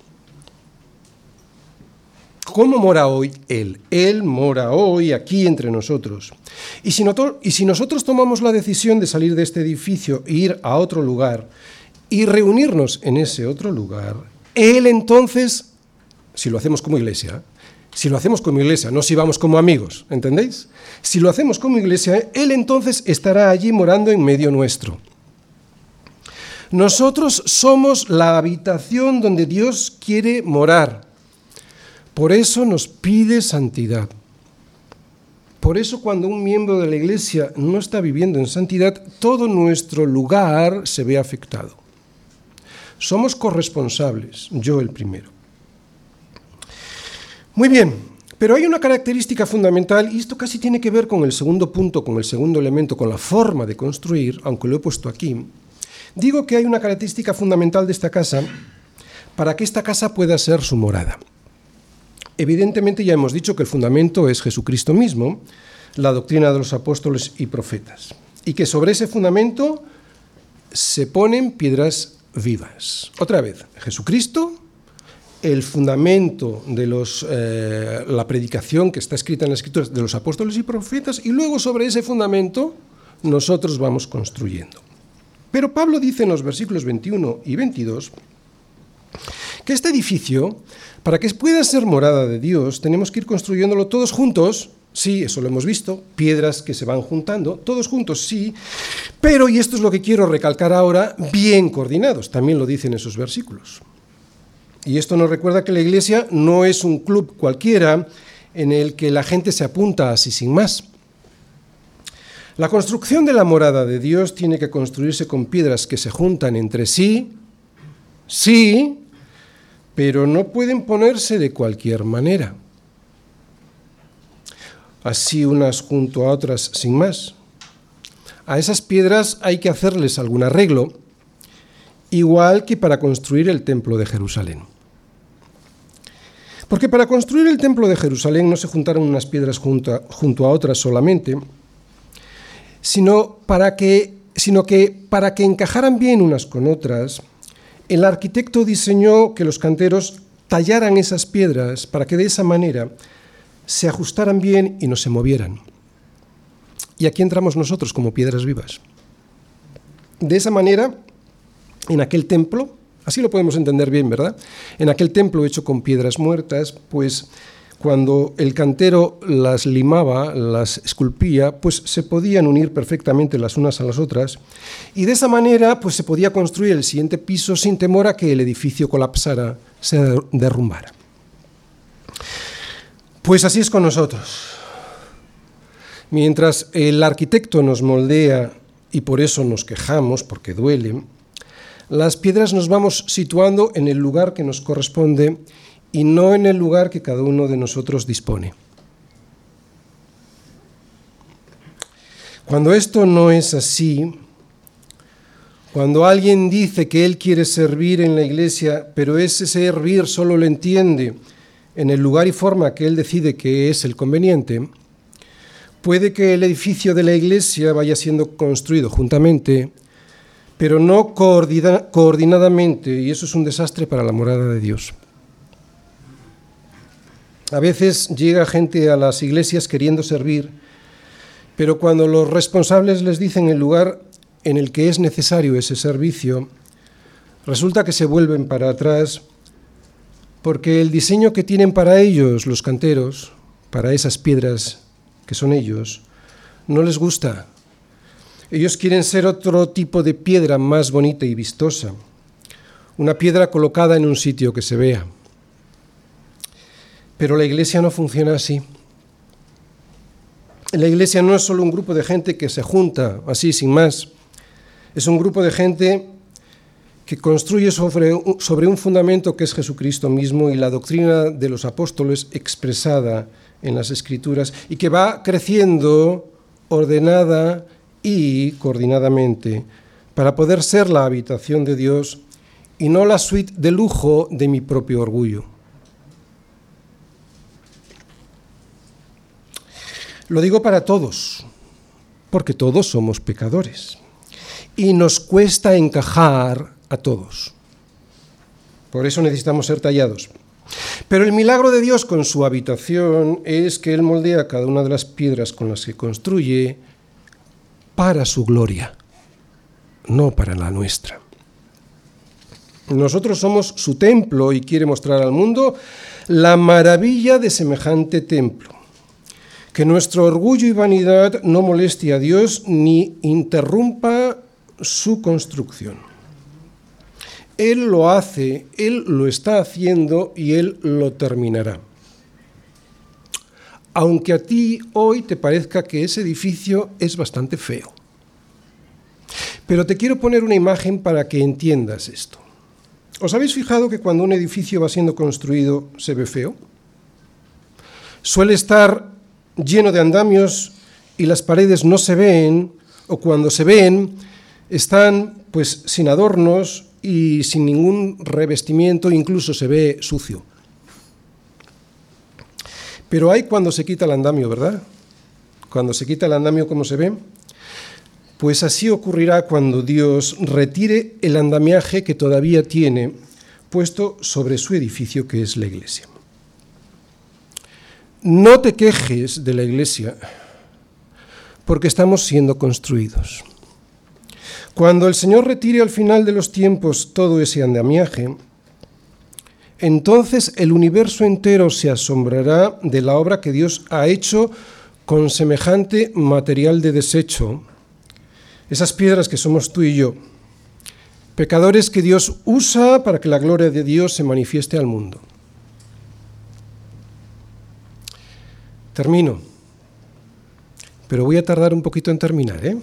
Speaker 1: ¿Cómo mora hoy Él? Él mora hoy aquí entre nosotros. Y si, nosotros tomamos la decisión de salir de este edificio e ir a otro lugar y reunirnos en ese otro lugar, Él entonces, si lo hacemos como iglesia, si lo hacemos como iglesia, no si vamos como amigos, ¿entendéis? Si lo hacemos como iglesia, Él entonces estará allí morando en medio nuestro. Nosotros somos la habitación donde Dios quiere morar. Por eso nos pide santidad. Por eso cuando un miembro de la iglesia no está viviendo en santidad, todo nuestro lugar se ve afectado. Somos corresponsables, yo el primero. Muy bien, pero hay una característica fundamental, y esto casi tiene que ver con el segundo punto, con el segundo elemento, con la forma de construir, aunque lo he puesto aquí. Digo que hay una característica fundamental de esta casa para que esta casa pueda ser su morada. Evidentemente ya hemos dicho que el fundamento es Jesucristo mismo, la doctrina de los apóstoles y profetas, y que sobre ese fundamento se ponen piedras vivas. Otra vez, Jesucristo, el fundamento de los, eh, la predicación que está escrita en las escrituras de los apóstoles y profetas, y luego sobre ese fundamento nosotros vamos construyendo. Pero Pablo dice en los versículos 21 y 22 que este edificio, para que pueda ser morada de Dios, tenemos que ir construyéndolo todos juntos. Sí, eso lo hemos visto, piedras que se van juntando, todos juntos, sí, pero, y esto es lo que quiero recalcar ahora, bien coordinados, también lo dicen esos versículos. Y esto nos recuerda que la iglesia no es un club cualquiera en el que la gente se apunta así sin más. La construcción de la morada de Dios tiene que construirse con piedras que se juntan entre sí, sí, pero no pueden ponerse de cualquier manera. Así unas junto a otras sin más. A esas piedras hay que hacerles algún arreglo, igual que para construir el templo de Jerusalén. Porque para construir el templo de Jerusalén no se juntaron unas piedras junto a, otras solamente, sino, para que, sino que para que encajaran bien unas con otras, el arquitecto diseñó que los canteros tallaran esas piedras para que de esa manera se ajustaran bien y no se movieran. Y aquí entramos nosotros como piedras vivas. De esa manera, en aquel templo, así lo podemos entender bien, ¿verdad? En aquel templo hecho con piedras muertas, pues cuando el cantero las limaba, las esculpía, pues se podían unir perfectamente las unas a las otras y de esa manera pues se podía construir el siguiente piso sin temor a que el edificio colapsara, se derrumbara. Pues así es con nosotros. Mientras el arquitecto nos moldea y por eso nos quejamos, porque duele, las piedras nos vamos situando en el lugar que nos corresponde y no en el lugar que cada uno de nosotros dispone. Cuando esto no es así, cuando alguien dice que él quiere servir en la iglesia, pero ese servir solo lo entiende en el lugar y forma que él decide que es el conveniente, puede que el edificio de la iglesia vaya siendo construido juntamente, pero no coordinadamente, y eso es un desastre para la morada de Dios. A veces llega gente a las iglesias queriendo servir, pero cuando los responsables les dicen el lugar en el que es necesario ese servicio, resulta que se vuelven para atrás porque el diseño que tienen para ellos los canteros, para esas piedras que son ellos, no les gusta. Ellos quieren ser otro tipo de piedra más bonita y vistosa, una piedra colocada en un sitio que se vea. Pero la iglesia no funciona así. La iglesia no es solo un grupo de gente que se junta así, sin más. Es un grupo de gente que construye sobre, sobre un fundamento que es Jesucristo mismo y la doctrina de los apóstoles expresada en las Escrituras y que va creciendo ordenada y coordinadamente para poder ser la habitación de Dios y no la suite de lujo de mi propio orgullo. Lo digo para todos, porque todos somos pecadores. Y nos cuesta encajar a todos. Por eso necesitamos ser tallados. Pero el milagro de Dios con su habitación es que Él moldea cada una de las piedras con las que construye para su gloria, no para la nuestra. Nosotros somos su templo y quiere mostrar al mundo la maravilla de semejante templo. Que nuestro orgullo y vanidad no moleste a Dios ni interrumpa su construcción. Él lo hace, Él lo está haciendo y Él lo terminará. Aunque a ti hoy te parezca que ese edificio es bastante feo. Pero te quiero poner una imagen para que entiendas esto. ¿Os habéis fijado que cuando un edificio va siendo construido se ve feo? Suele estar lleno de andamios y las paredes no se ven, o cuando se ven, están pues sin adornos y sin ningún revestimiento, incluso se ve sucio. Pero hay cuando se quita el andamio, ¿verdad? Cuando se quita el andamio, ¿cómo se ve? Pues así ocurrirá cuando Dios retire el andamiaje que todavía tiene puesto sobre su edificio que es la iglesia. No te quejes de la iglesia porque estamos siendo construidos. Cuando el Señor retire al final de los tiempos todo ese andamiaje, entonces el universo entero se asombrará de la obra que Dios ha hecho con semejante material de desecho, esas piedras que somos tú y yo, pecadores que Dios usa para que la gloria de Dios se manifieste al mundo. Termino, pero voy a tardar un poquito en terminar, ¿eh?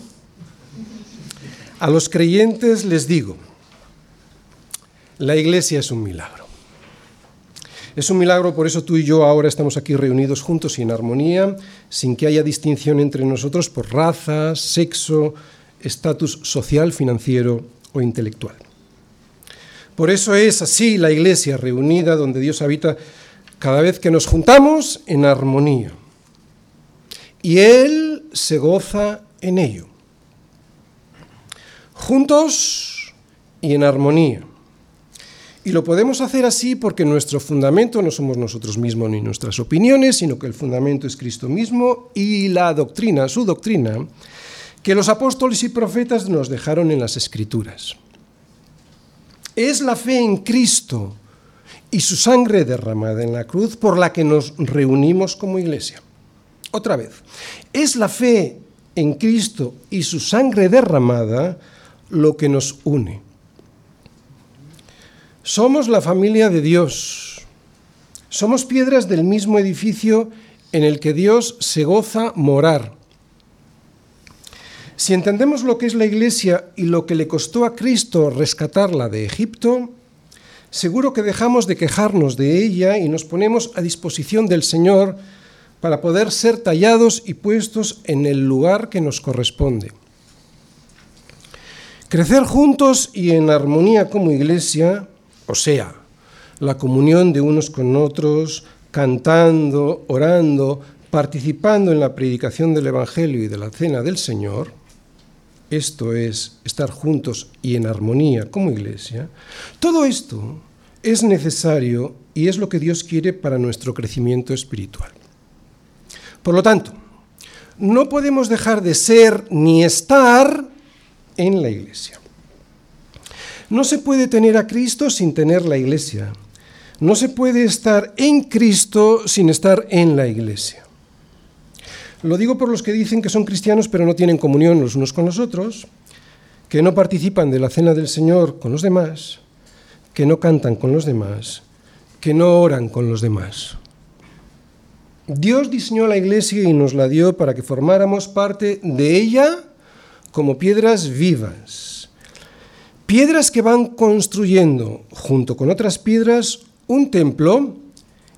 Speaker 1: A los creyentes les digo, la iglesia es un milagro. Es un milagro, por eso tú y yo ahora estamos aquí reunidos juntos y en armonía, sin que haya distinción entre nosotros por raza, sexo, estatus social, financiero o intelectual. Por eso es así la iglesia reunida donde Dios habita cada vez que nos juntamos en armonía. Y Él se goza en ello juntos y en armonía. Y lo podemos hacer así porque nuestro fundamento no somos nosotros mismos ni nuestras opiniones, sino que el fundamento es Cristo mismo y la doctrina, su doctrina, que los apóstoles y profetas nos dejaron en las Escrituras. Es la fe en Cristo y su sangre derramada en la cruz por la que nos reunimos como iglesia. Otra vez, es la fe en Cristo y su sangre derramada lo que nos une. Somos la familia de Dios. Somos piedras del mismo edificio en el que Dios se goza morar. Si entendemos lo que es la Iglesia y lo que le costó a Cristo rescatarla de Egipto, seguro que dejamos de quejarnos de ella y nos ponemos a disposición del Señor para poder ser tallados y puestos en el lugar que nos corresponde. Crecer juntos y en armonía como iglesia, o sea, la comunión de unos con otros, cantando, orando, participando en la predicación del Evangelio y de la cena del Señor, esto es estar juntos y en armonía como iglesia, todo esto es necesario y es lo que Dios quiere para nuestro crecimiento espiritual. Por lo tanto, no podemos dejar de ser ni estar en la iglesia. No se puede tener a Cristo sin tener la iglesia. No se puede estar en Cristo sin estar en la iglesia. Lo digo por los que dicen que son cristianos pero no tienen comunión los unos con los otros, que no participan de la cena del Señor con los demás, que no cantan con los demás, que no oran con los demás. Dios diseñó la iglesia y nos la dio para que formáramos parte de ella como piedras vivas. Piedras que van construyendo, junto con otras piedras, un templo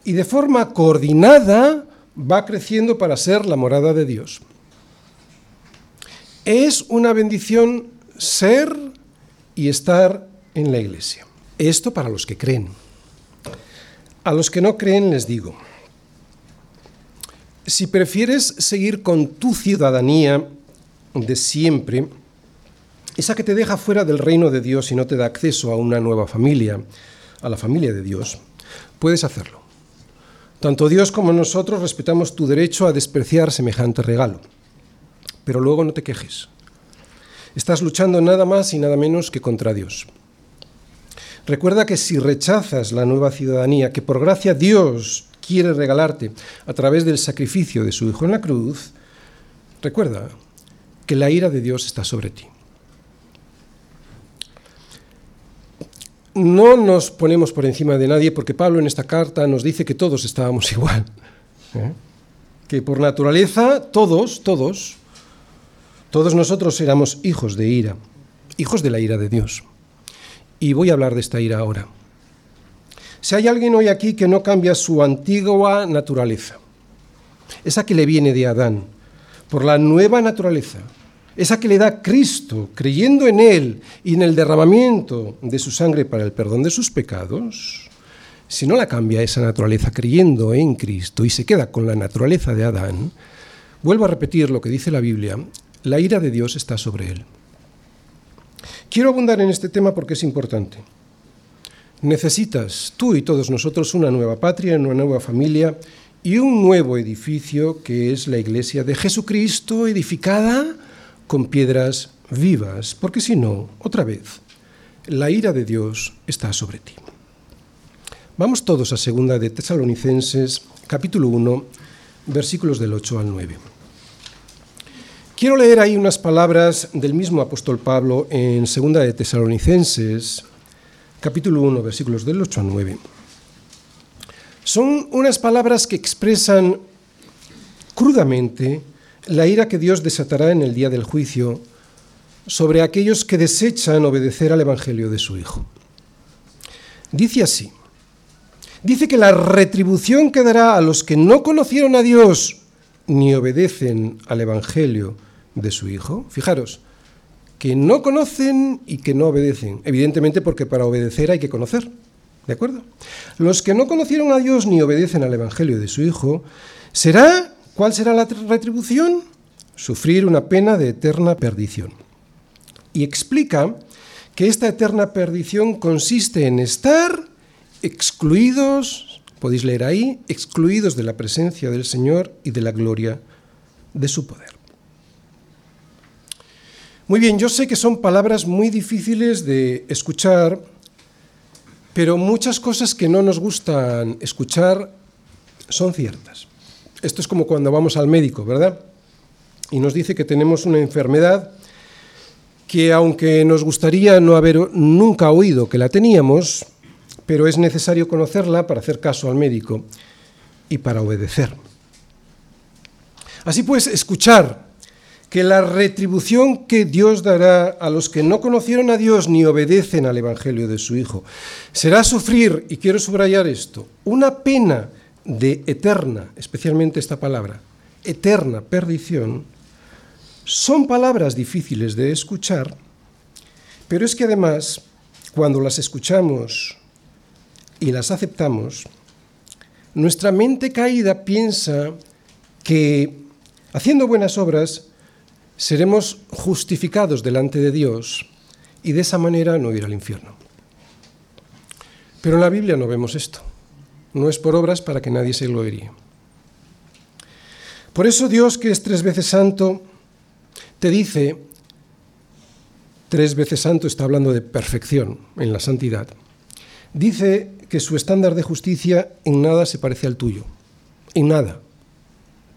Speaker 1: y de forma coordinada va creciendo para ser la morada de Dios. Es una bendición ser y estar en la iglesia. Esto para los que creen. A los que no creen les digo, si prefieres seguir con tu ciudadanía de siempre, esa que te deja fuera del reino de Dios y no te da acceso a una nueva familia, a la familia de Dios, puedes hacerlo. Tanto Dios como nosotros respetamos tu derecho a despreciar semejante regalo. Pero luego no te quejes. Estás luchando nada más y nada menos que contra Dios. Recuerda que si rechazas la nueva ciudadanía que por gracia Dios quiere regalarte a través del sacrificio de su Hijo en la cruz, recuerda que la ira de Dios está sobre ti. no nos ponemos por encima de nadie porque Pablo en esta carta nos dice que todos estábamos igual. ¿eh? Que por naturaleza todos, todos, todos nosotros éramos hijos de ira, hijos de la ira de Dios. Y voy a hablar de esta ira ahora. Si hay alguien hoy aquí que no cambia su antigua naturaleza, esa que le viene de Adán, por la nueva naturaleza, esa que le da Cristo, creyendo en Él y en el derramamiento de su sangre para el perdón de sus pecados, si no la cambia esa naturaleza creyendo en Cristo y se queda con la naturaleza de Adán, vuelvo a repetir lo que dice la Biblia, la ira de Dios está sobre él. Quiero abundar en este tema porque es importante. Necesitas tú y todos nosotros una nueva patria, una nueva familia y un nuevo edificio que es la iglesia de Jesucristo edificada con piedras vivas, porque si no, otra vez, la ira de Dios está sobre ti. Vamos todos a segunda de Tesalonicenses, capítulo 1, versículos del 8 al 9. Quiero leer ahí unas palabras del mismo apóstol Pablo en segunda de Tesalonicenses, capítulo 1, versículos del 8 al 9. Son unas palabras que expresan crudamente la ira que Dios desatará en el día del juicio sobre aquellos que desechan obedecer al Evangelio de su Hijo. Dice así, dice que la retribución que dará a los que no conocieron a Dios ni obedecen al Evangelio de su Hijo, fijaros, que no conocen y que no obedecen, evidentemente porque para obedecer hay que conocer, ¿de acuerdo? Los que no conocieron a Dios ni obedecen al Evangelio de su Hijo, será ¿Cuál será la retribución? Sufrir una pena de eterna perdición. Y explica que esta eterna perdición consiste en estar excluidos, podéis leer ahí, excluidos de la presencia del Señor y de la gloria de su poder. Muy bien, yo sé que son palabras muy difíciles de escuchar, pero muchas cosas que no nos gustan escuchar son ciertas. Esto es como cuando vamos al médico, ¿verdad? Y nos dice que tenemos una enfermedad que aunque nos gustaría no haber nunca oído que la teníamos, pero es necesario conocerla para hacer caso al médico y para obedecer. Así pues, escuchar que la retribución que Dios dará a los que no conocieron a Dios ni obedecen al Evangelio de su Hijo. Será sufrir, y quiero subrayar esto, una pena de eterna, especialmente esta palabra, eterna perdición, son palabras difíciles de escuchar, pero es que además, cuando las escuchamos y las aceptamos, nuestra mente caída piensa que haciendo buenas obras seremos justificados delante de Dios y de esa manera no ir al infierno. Pero en la Biblia no vemos esto no es por obras para que nadie se gloríe. Por eso Dios, que es tres veces santo, te dice, tres veces santo está hablando de perfección en la santidad, dice que su estándar de justicia en nada se parece al tuyo, en nada.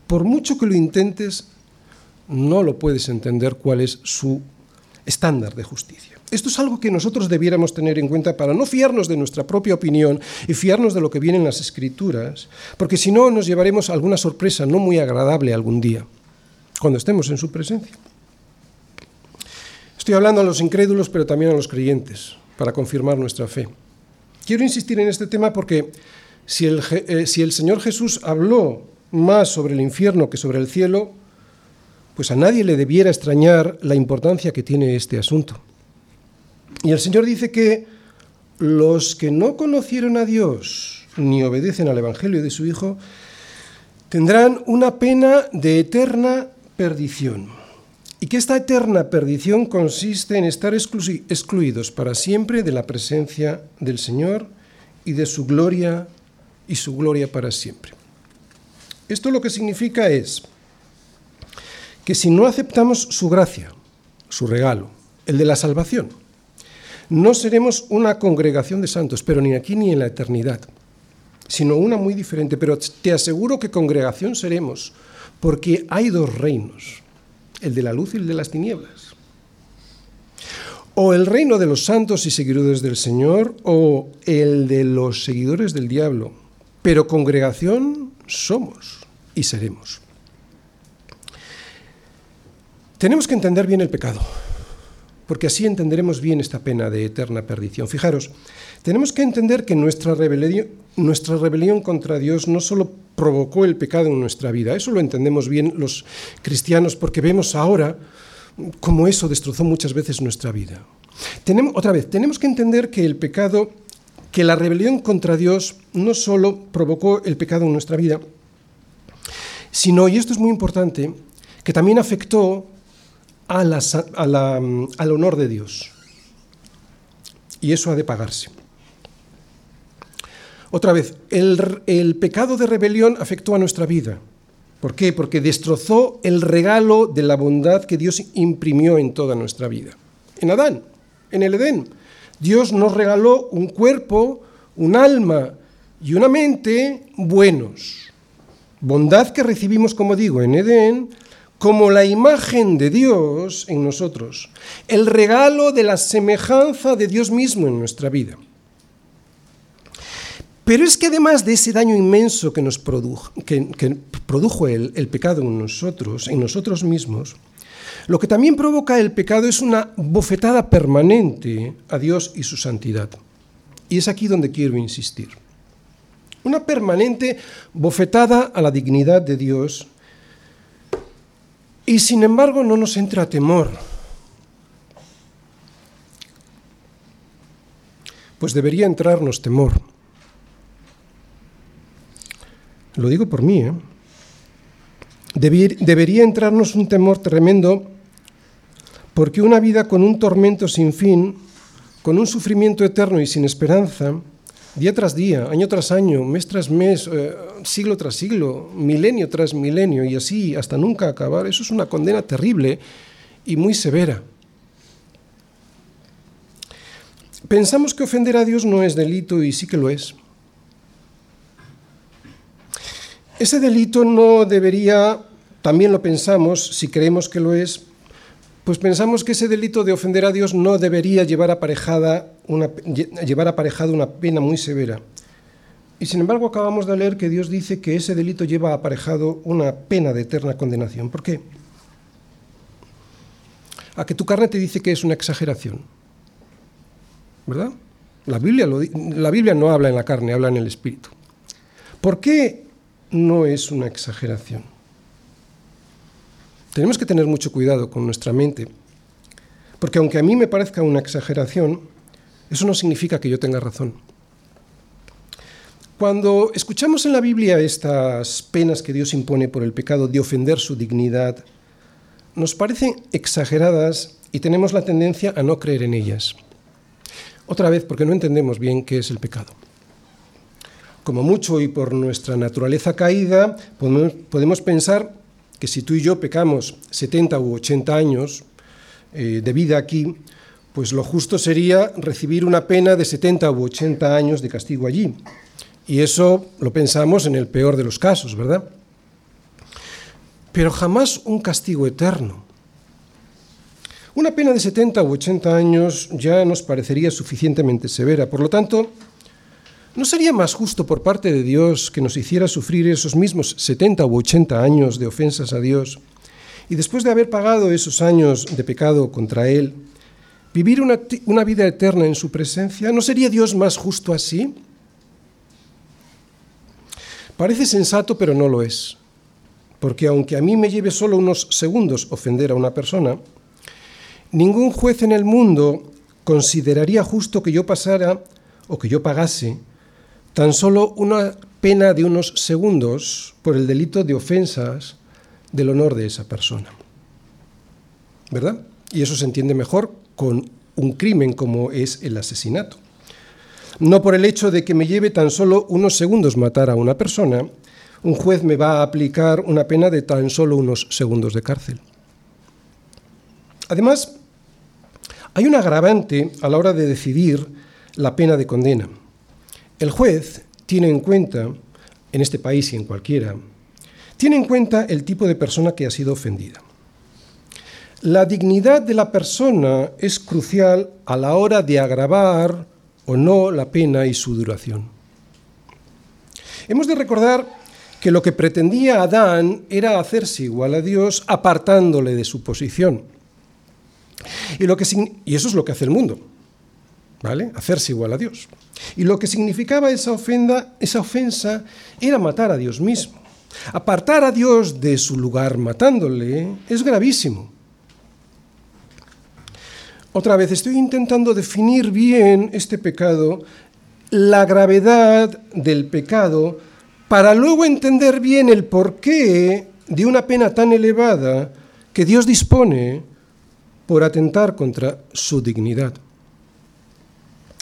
Speaker 1: Por mucho que lo intentes, no lo puedes entender cuál es su estándar de justicia. Esto es algo que nosotros debiéramos tener en cuenta para no fiarnos de nuestra propia opinión y fiarnos de lo que viene en las escrituras, porque si no nos llevaremos alguna sorpresa no muy agradable algún día, cuando estemos en su presencia. Estoy hablando a los incrédulos, pero también a los creyentes, para confirmar nuestra fe. Quiero insistir en este tema porque si el, eh, si el Señor Jesús habló más sobre el infierno que sobre el cielo, pues a nadie le debiera extrañar la importancia que tiene este asunto. Y el Señor dice que los que no conocieron a Dios ni obedecen al Evangelio de su Hijo tendrán una pena de eterna perdición. y que esta eterna perdición consiste en estar excluidos para siempre de la presencia del Señor y de su gloria y su gloria para siempre. Esto lo que significa es que si no aceptamos su gracia, su regalo, el de la salvación, no seremos una congregación de santos, pero ni aquí ni en la eternidad, sino una muy diferente. Pero te aseguro que congregación seremos, porque hay dos reinos el de la luz y el de las tinieblas. O el reino de los santos y seguidores del Señor, o el de los seguidores del diablo. Pero congregación somos y seremos. Tenemos que entender bien el pecado, porque así entenderemos bien esta pena de eterna perdición. Fijaros, tenemos que entender que nuestra rebelión, contra Dios no solo provocó el pecado en nuestra vida, eso lo entendemos bien los cristianos porque vemos ahora cómo eso destrozó muchas veces nuestra vida. Otra vez, tenemos que entender que el pecado, que la rebelión contra Dios no solo provocó el pecado en nuestra vida, sino, y esto es muy importante, que también afectó a al honor de Dios. Y eso ha de pagarse. Otra vez, el, pecado de rebelión afectó a nuestra vida. ¿Por qué? Porque destrozó el regalo de la bondad que Dios imprimió en toda nuestra vida. En Adán, en el Edén, Dios nos regaló un cuerpo, un alma y una mente buenos. Bondad que recibimos, como digo, en Edén, como la imagen de Dios en nosotros. El regalo de la semejanza de Dios mismo en nuestra vida. Pero es que además de ese daño inmenso que nos produjo, el, el pecado en nosotros, en nosotros mismos, lo que también provoca el pecado es una bofetada permanente a Dios y su santidad. Y es aquí donde quiero insistir. Una permanente bofetada a la dignidad de Dios. Y sin embargo no nos entra temor. Pues debería entrarnos temor. Lo digo por mí, ¿eh? debería entrarnos un temor tremendo porque una vida con un tormento sin fin, con un sufrimiento eterno y sin esperanza, día tras día, año tras año, mes tras mes, eh, siglo tras siglo, milenio tras milenio y así hasta nunca acabar, eso es una condena terrible y muy severa. Pensamos que ofender a Dios no es delito y sí que lo es. Ese delito no debería, también lo pensamos, si creemos que lo es, pues pensamos que ese delito de ofender a Dios no debería llevar aparejada una, llevar aparejada una pena muy severa. Y sin embargo acabamos de leer que Dios dice que ese delito lleva aparejado una pena de eterna condenación. ¿Por qué? A que tu carne te dice que es una exageración. ¿Verdad? La Biblia, la Biblia no habla en la carne, habla en el espíritu. ¿Por qué no es una exageración. Tenemos que tener mucho cuidado con nuestra mente, porque aunque a mí me parezca una exageración, eso no significa que yo tenga razón. Cuando escuchamos en la Biblia estas penas que Dios impone por el pecado de ofender su dignidad, nos parecen exageradas y tenemos la tendencia a no creer en ellas. Otra vez porque no entendemos bien qué es el pecado como mucho y por nuestra naturaleza caída, podemos, pensar que si tú y yo pecamos 70 u 80 años eh, de vida aquí, pues lo justo sería recibir una pena de 70 u 80 años de castigo allí. Y eso lo pensamos en el peor de los casos, ¿verdad? Pero jamás un castigo eterno. Una pena de 70 u 80 años ya nos parecería suficientemente severa. Por lo tanto, ¿No sería más justo por parte de Dios que nos hiciera sufrir esos mismos 70 u 80 años de ofensas a Dios y después de haber pagado esos años de pecado contra Él, vivir una, una vida eterna en su presencia? ¿No sería Dios más justo así? Parece sensato, pero no lo es. Porque aunque a mí me lleve solo unos segundos ofender a una persona, ningún juez en el mundo consideraría justo que yo pasara o que yo pagase tan solo una pena de unos segundos por el delito de ofensas del honor de esa persona. ¿verdad? Y eso se entiende mejor con un crimen como es el asesinato. No por el hecho de que me lleve tan solo unos segundos matar a una persona, un juez me va a aplicar una pena de tan solo unos segundos de cárcel. Además, hay un agravante a la hora de decidir la pena de condena. El juez tiene en cuenta, en este país y en cualquiera, tiene en cuenta el tipo de persona que ha sido ofendida. La dignidad de la persona es crucial a la hora de agravar o no la pena y su duración. Hemos de recordar que lo que pretendía Adán era hacerse igual a Dios apartándole de su posición. Y, eso es lo que hace el mundo, Hacerse igual a Dios. Y lo que significaba esa, esa ofensa era matar a Dios mismo. Apartar a Dios de su lugar matándole es gravísimo. Otra vez, estoy intentando definir bien este pecado, la gravedad del pecado, para luego entender bien el porqué de una pena tan elevada que Dios dispone por atentar contra su dignidad.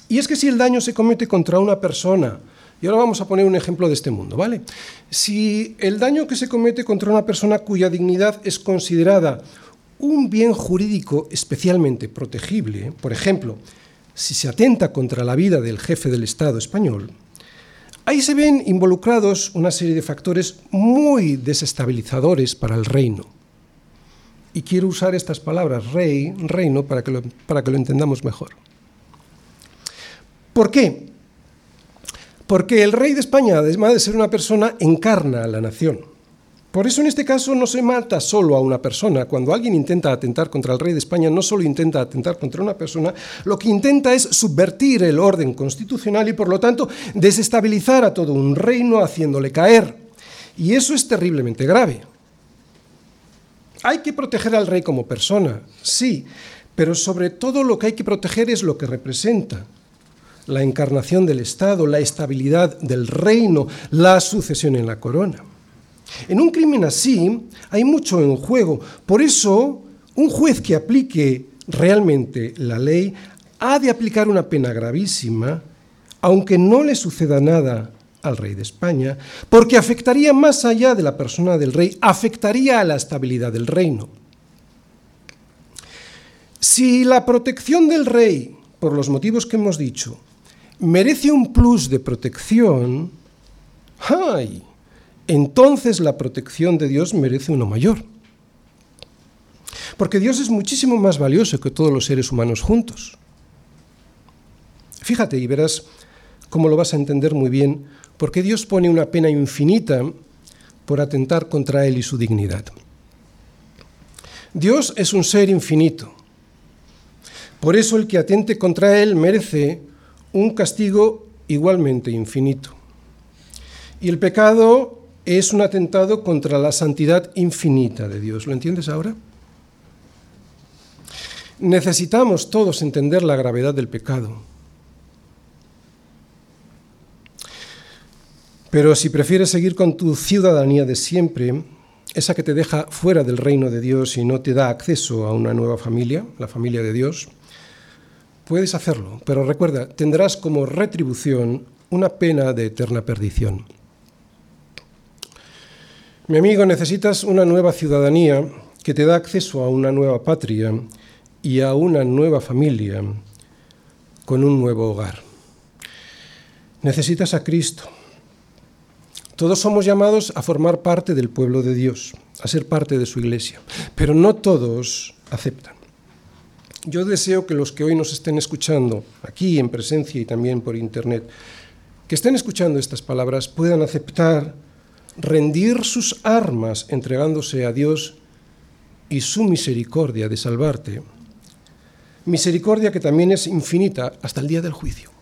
Speaker 1: Y es que si el daño se comete contra una persona, y ahora vamos a poner un ejemplo de este mundo, ¿vale? Si el daño que se comete contra una persona cuya dignidad es considerada un bien jurídico especialmente protegible, por ejemplo, si se atenta contra la vida del jefe del Estado español, ahí se ven involucrados una serie de factores muy desestabilizadores para el reino. Y quiero usar estas palabras, rey, reino, para que lo, para que lo entendamos mejor. ¿Por qué? Porque el rey de España, además de ser una persona, encarna a la nación. Por eso en este caso no se mata solo a una persona. Cuando alguien intenta atentar contra el rey de España, no solo intenta atentar contra una persona, lo que intenta es subvertir el orden constitucional y por lo tanto desestabilizar a todo un reino haciéndole caer. Y eso es terriblemente grave. Hay que proteger al rey como persona, sí, pero sobre todo lo que hay que proteger es lo que representa, la encarnación del Estado, la estabilidad del reino, la sucesión en la corona. En un crimen así hay mucho en juego. Por eso, un juez que aplique realmente la ley ha de aplicar una pena gravísima, aunque no le suceda nada al rey de España, porque afectaría más allá de la persona del rey, afectaría a la estabilidad del reino. Si la protección del rey, por los motivos que hemos dicho, merece un plus de protección, ¡ay! entonces la protección de Dios merece uno mayor. Porque Dios es muchísimo más valioso que todos los seres humanos juntos. Fíjate y verás cómo lo vas a entender muy bien, porque Dios pone una pena infinita por atentar contra Él y su dignidad. Dios es un ser infinito. Por eso el que atente contra Él merece un castigo igualmente infinito. Y el pecado es un atentado contra la santidad infinita de Dios. ¿Lo entiendes ahora? Necesitamos todos entender la gravedad del pecado. Pero si prefieres seguir con tu ciudadanía de siempre, esa que te deja fuera del reino de Dios y no te da acceso a una nueva familia, la familia de Dios, puedes hacerlo, pero recuerda, tendrás como retribución una pena de eterna perdición. Mi amigo, necesitas una nueva ciudadanía que te da acceso a una nueva patria y a una nueva familia con un nuevo hogar. Necesitas a Cristo. Todos somos llamados a formar parte del pueblo de Dios, a ser parte de su iglesia, pero no todos aceptan. Yo deseo que los que hoy nos estén escuchando, aquí en presencia y también por internet, que estén escuchando estas palabras, puedan aceptar rendir sus armas entregándose a Dios y su misericordia de salvarte, misericordia que también es infinita hasta el día del juicio.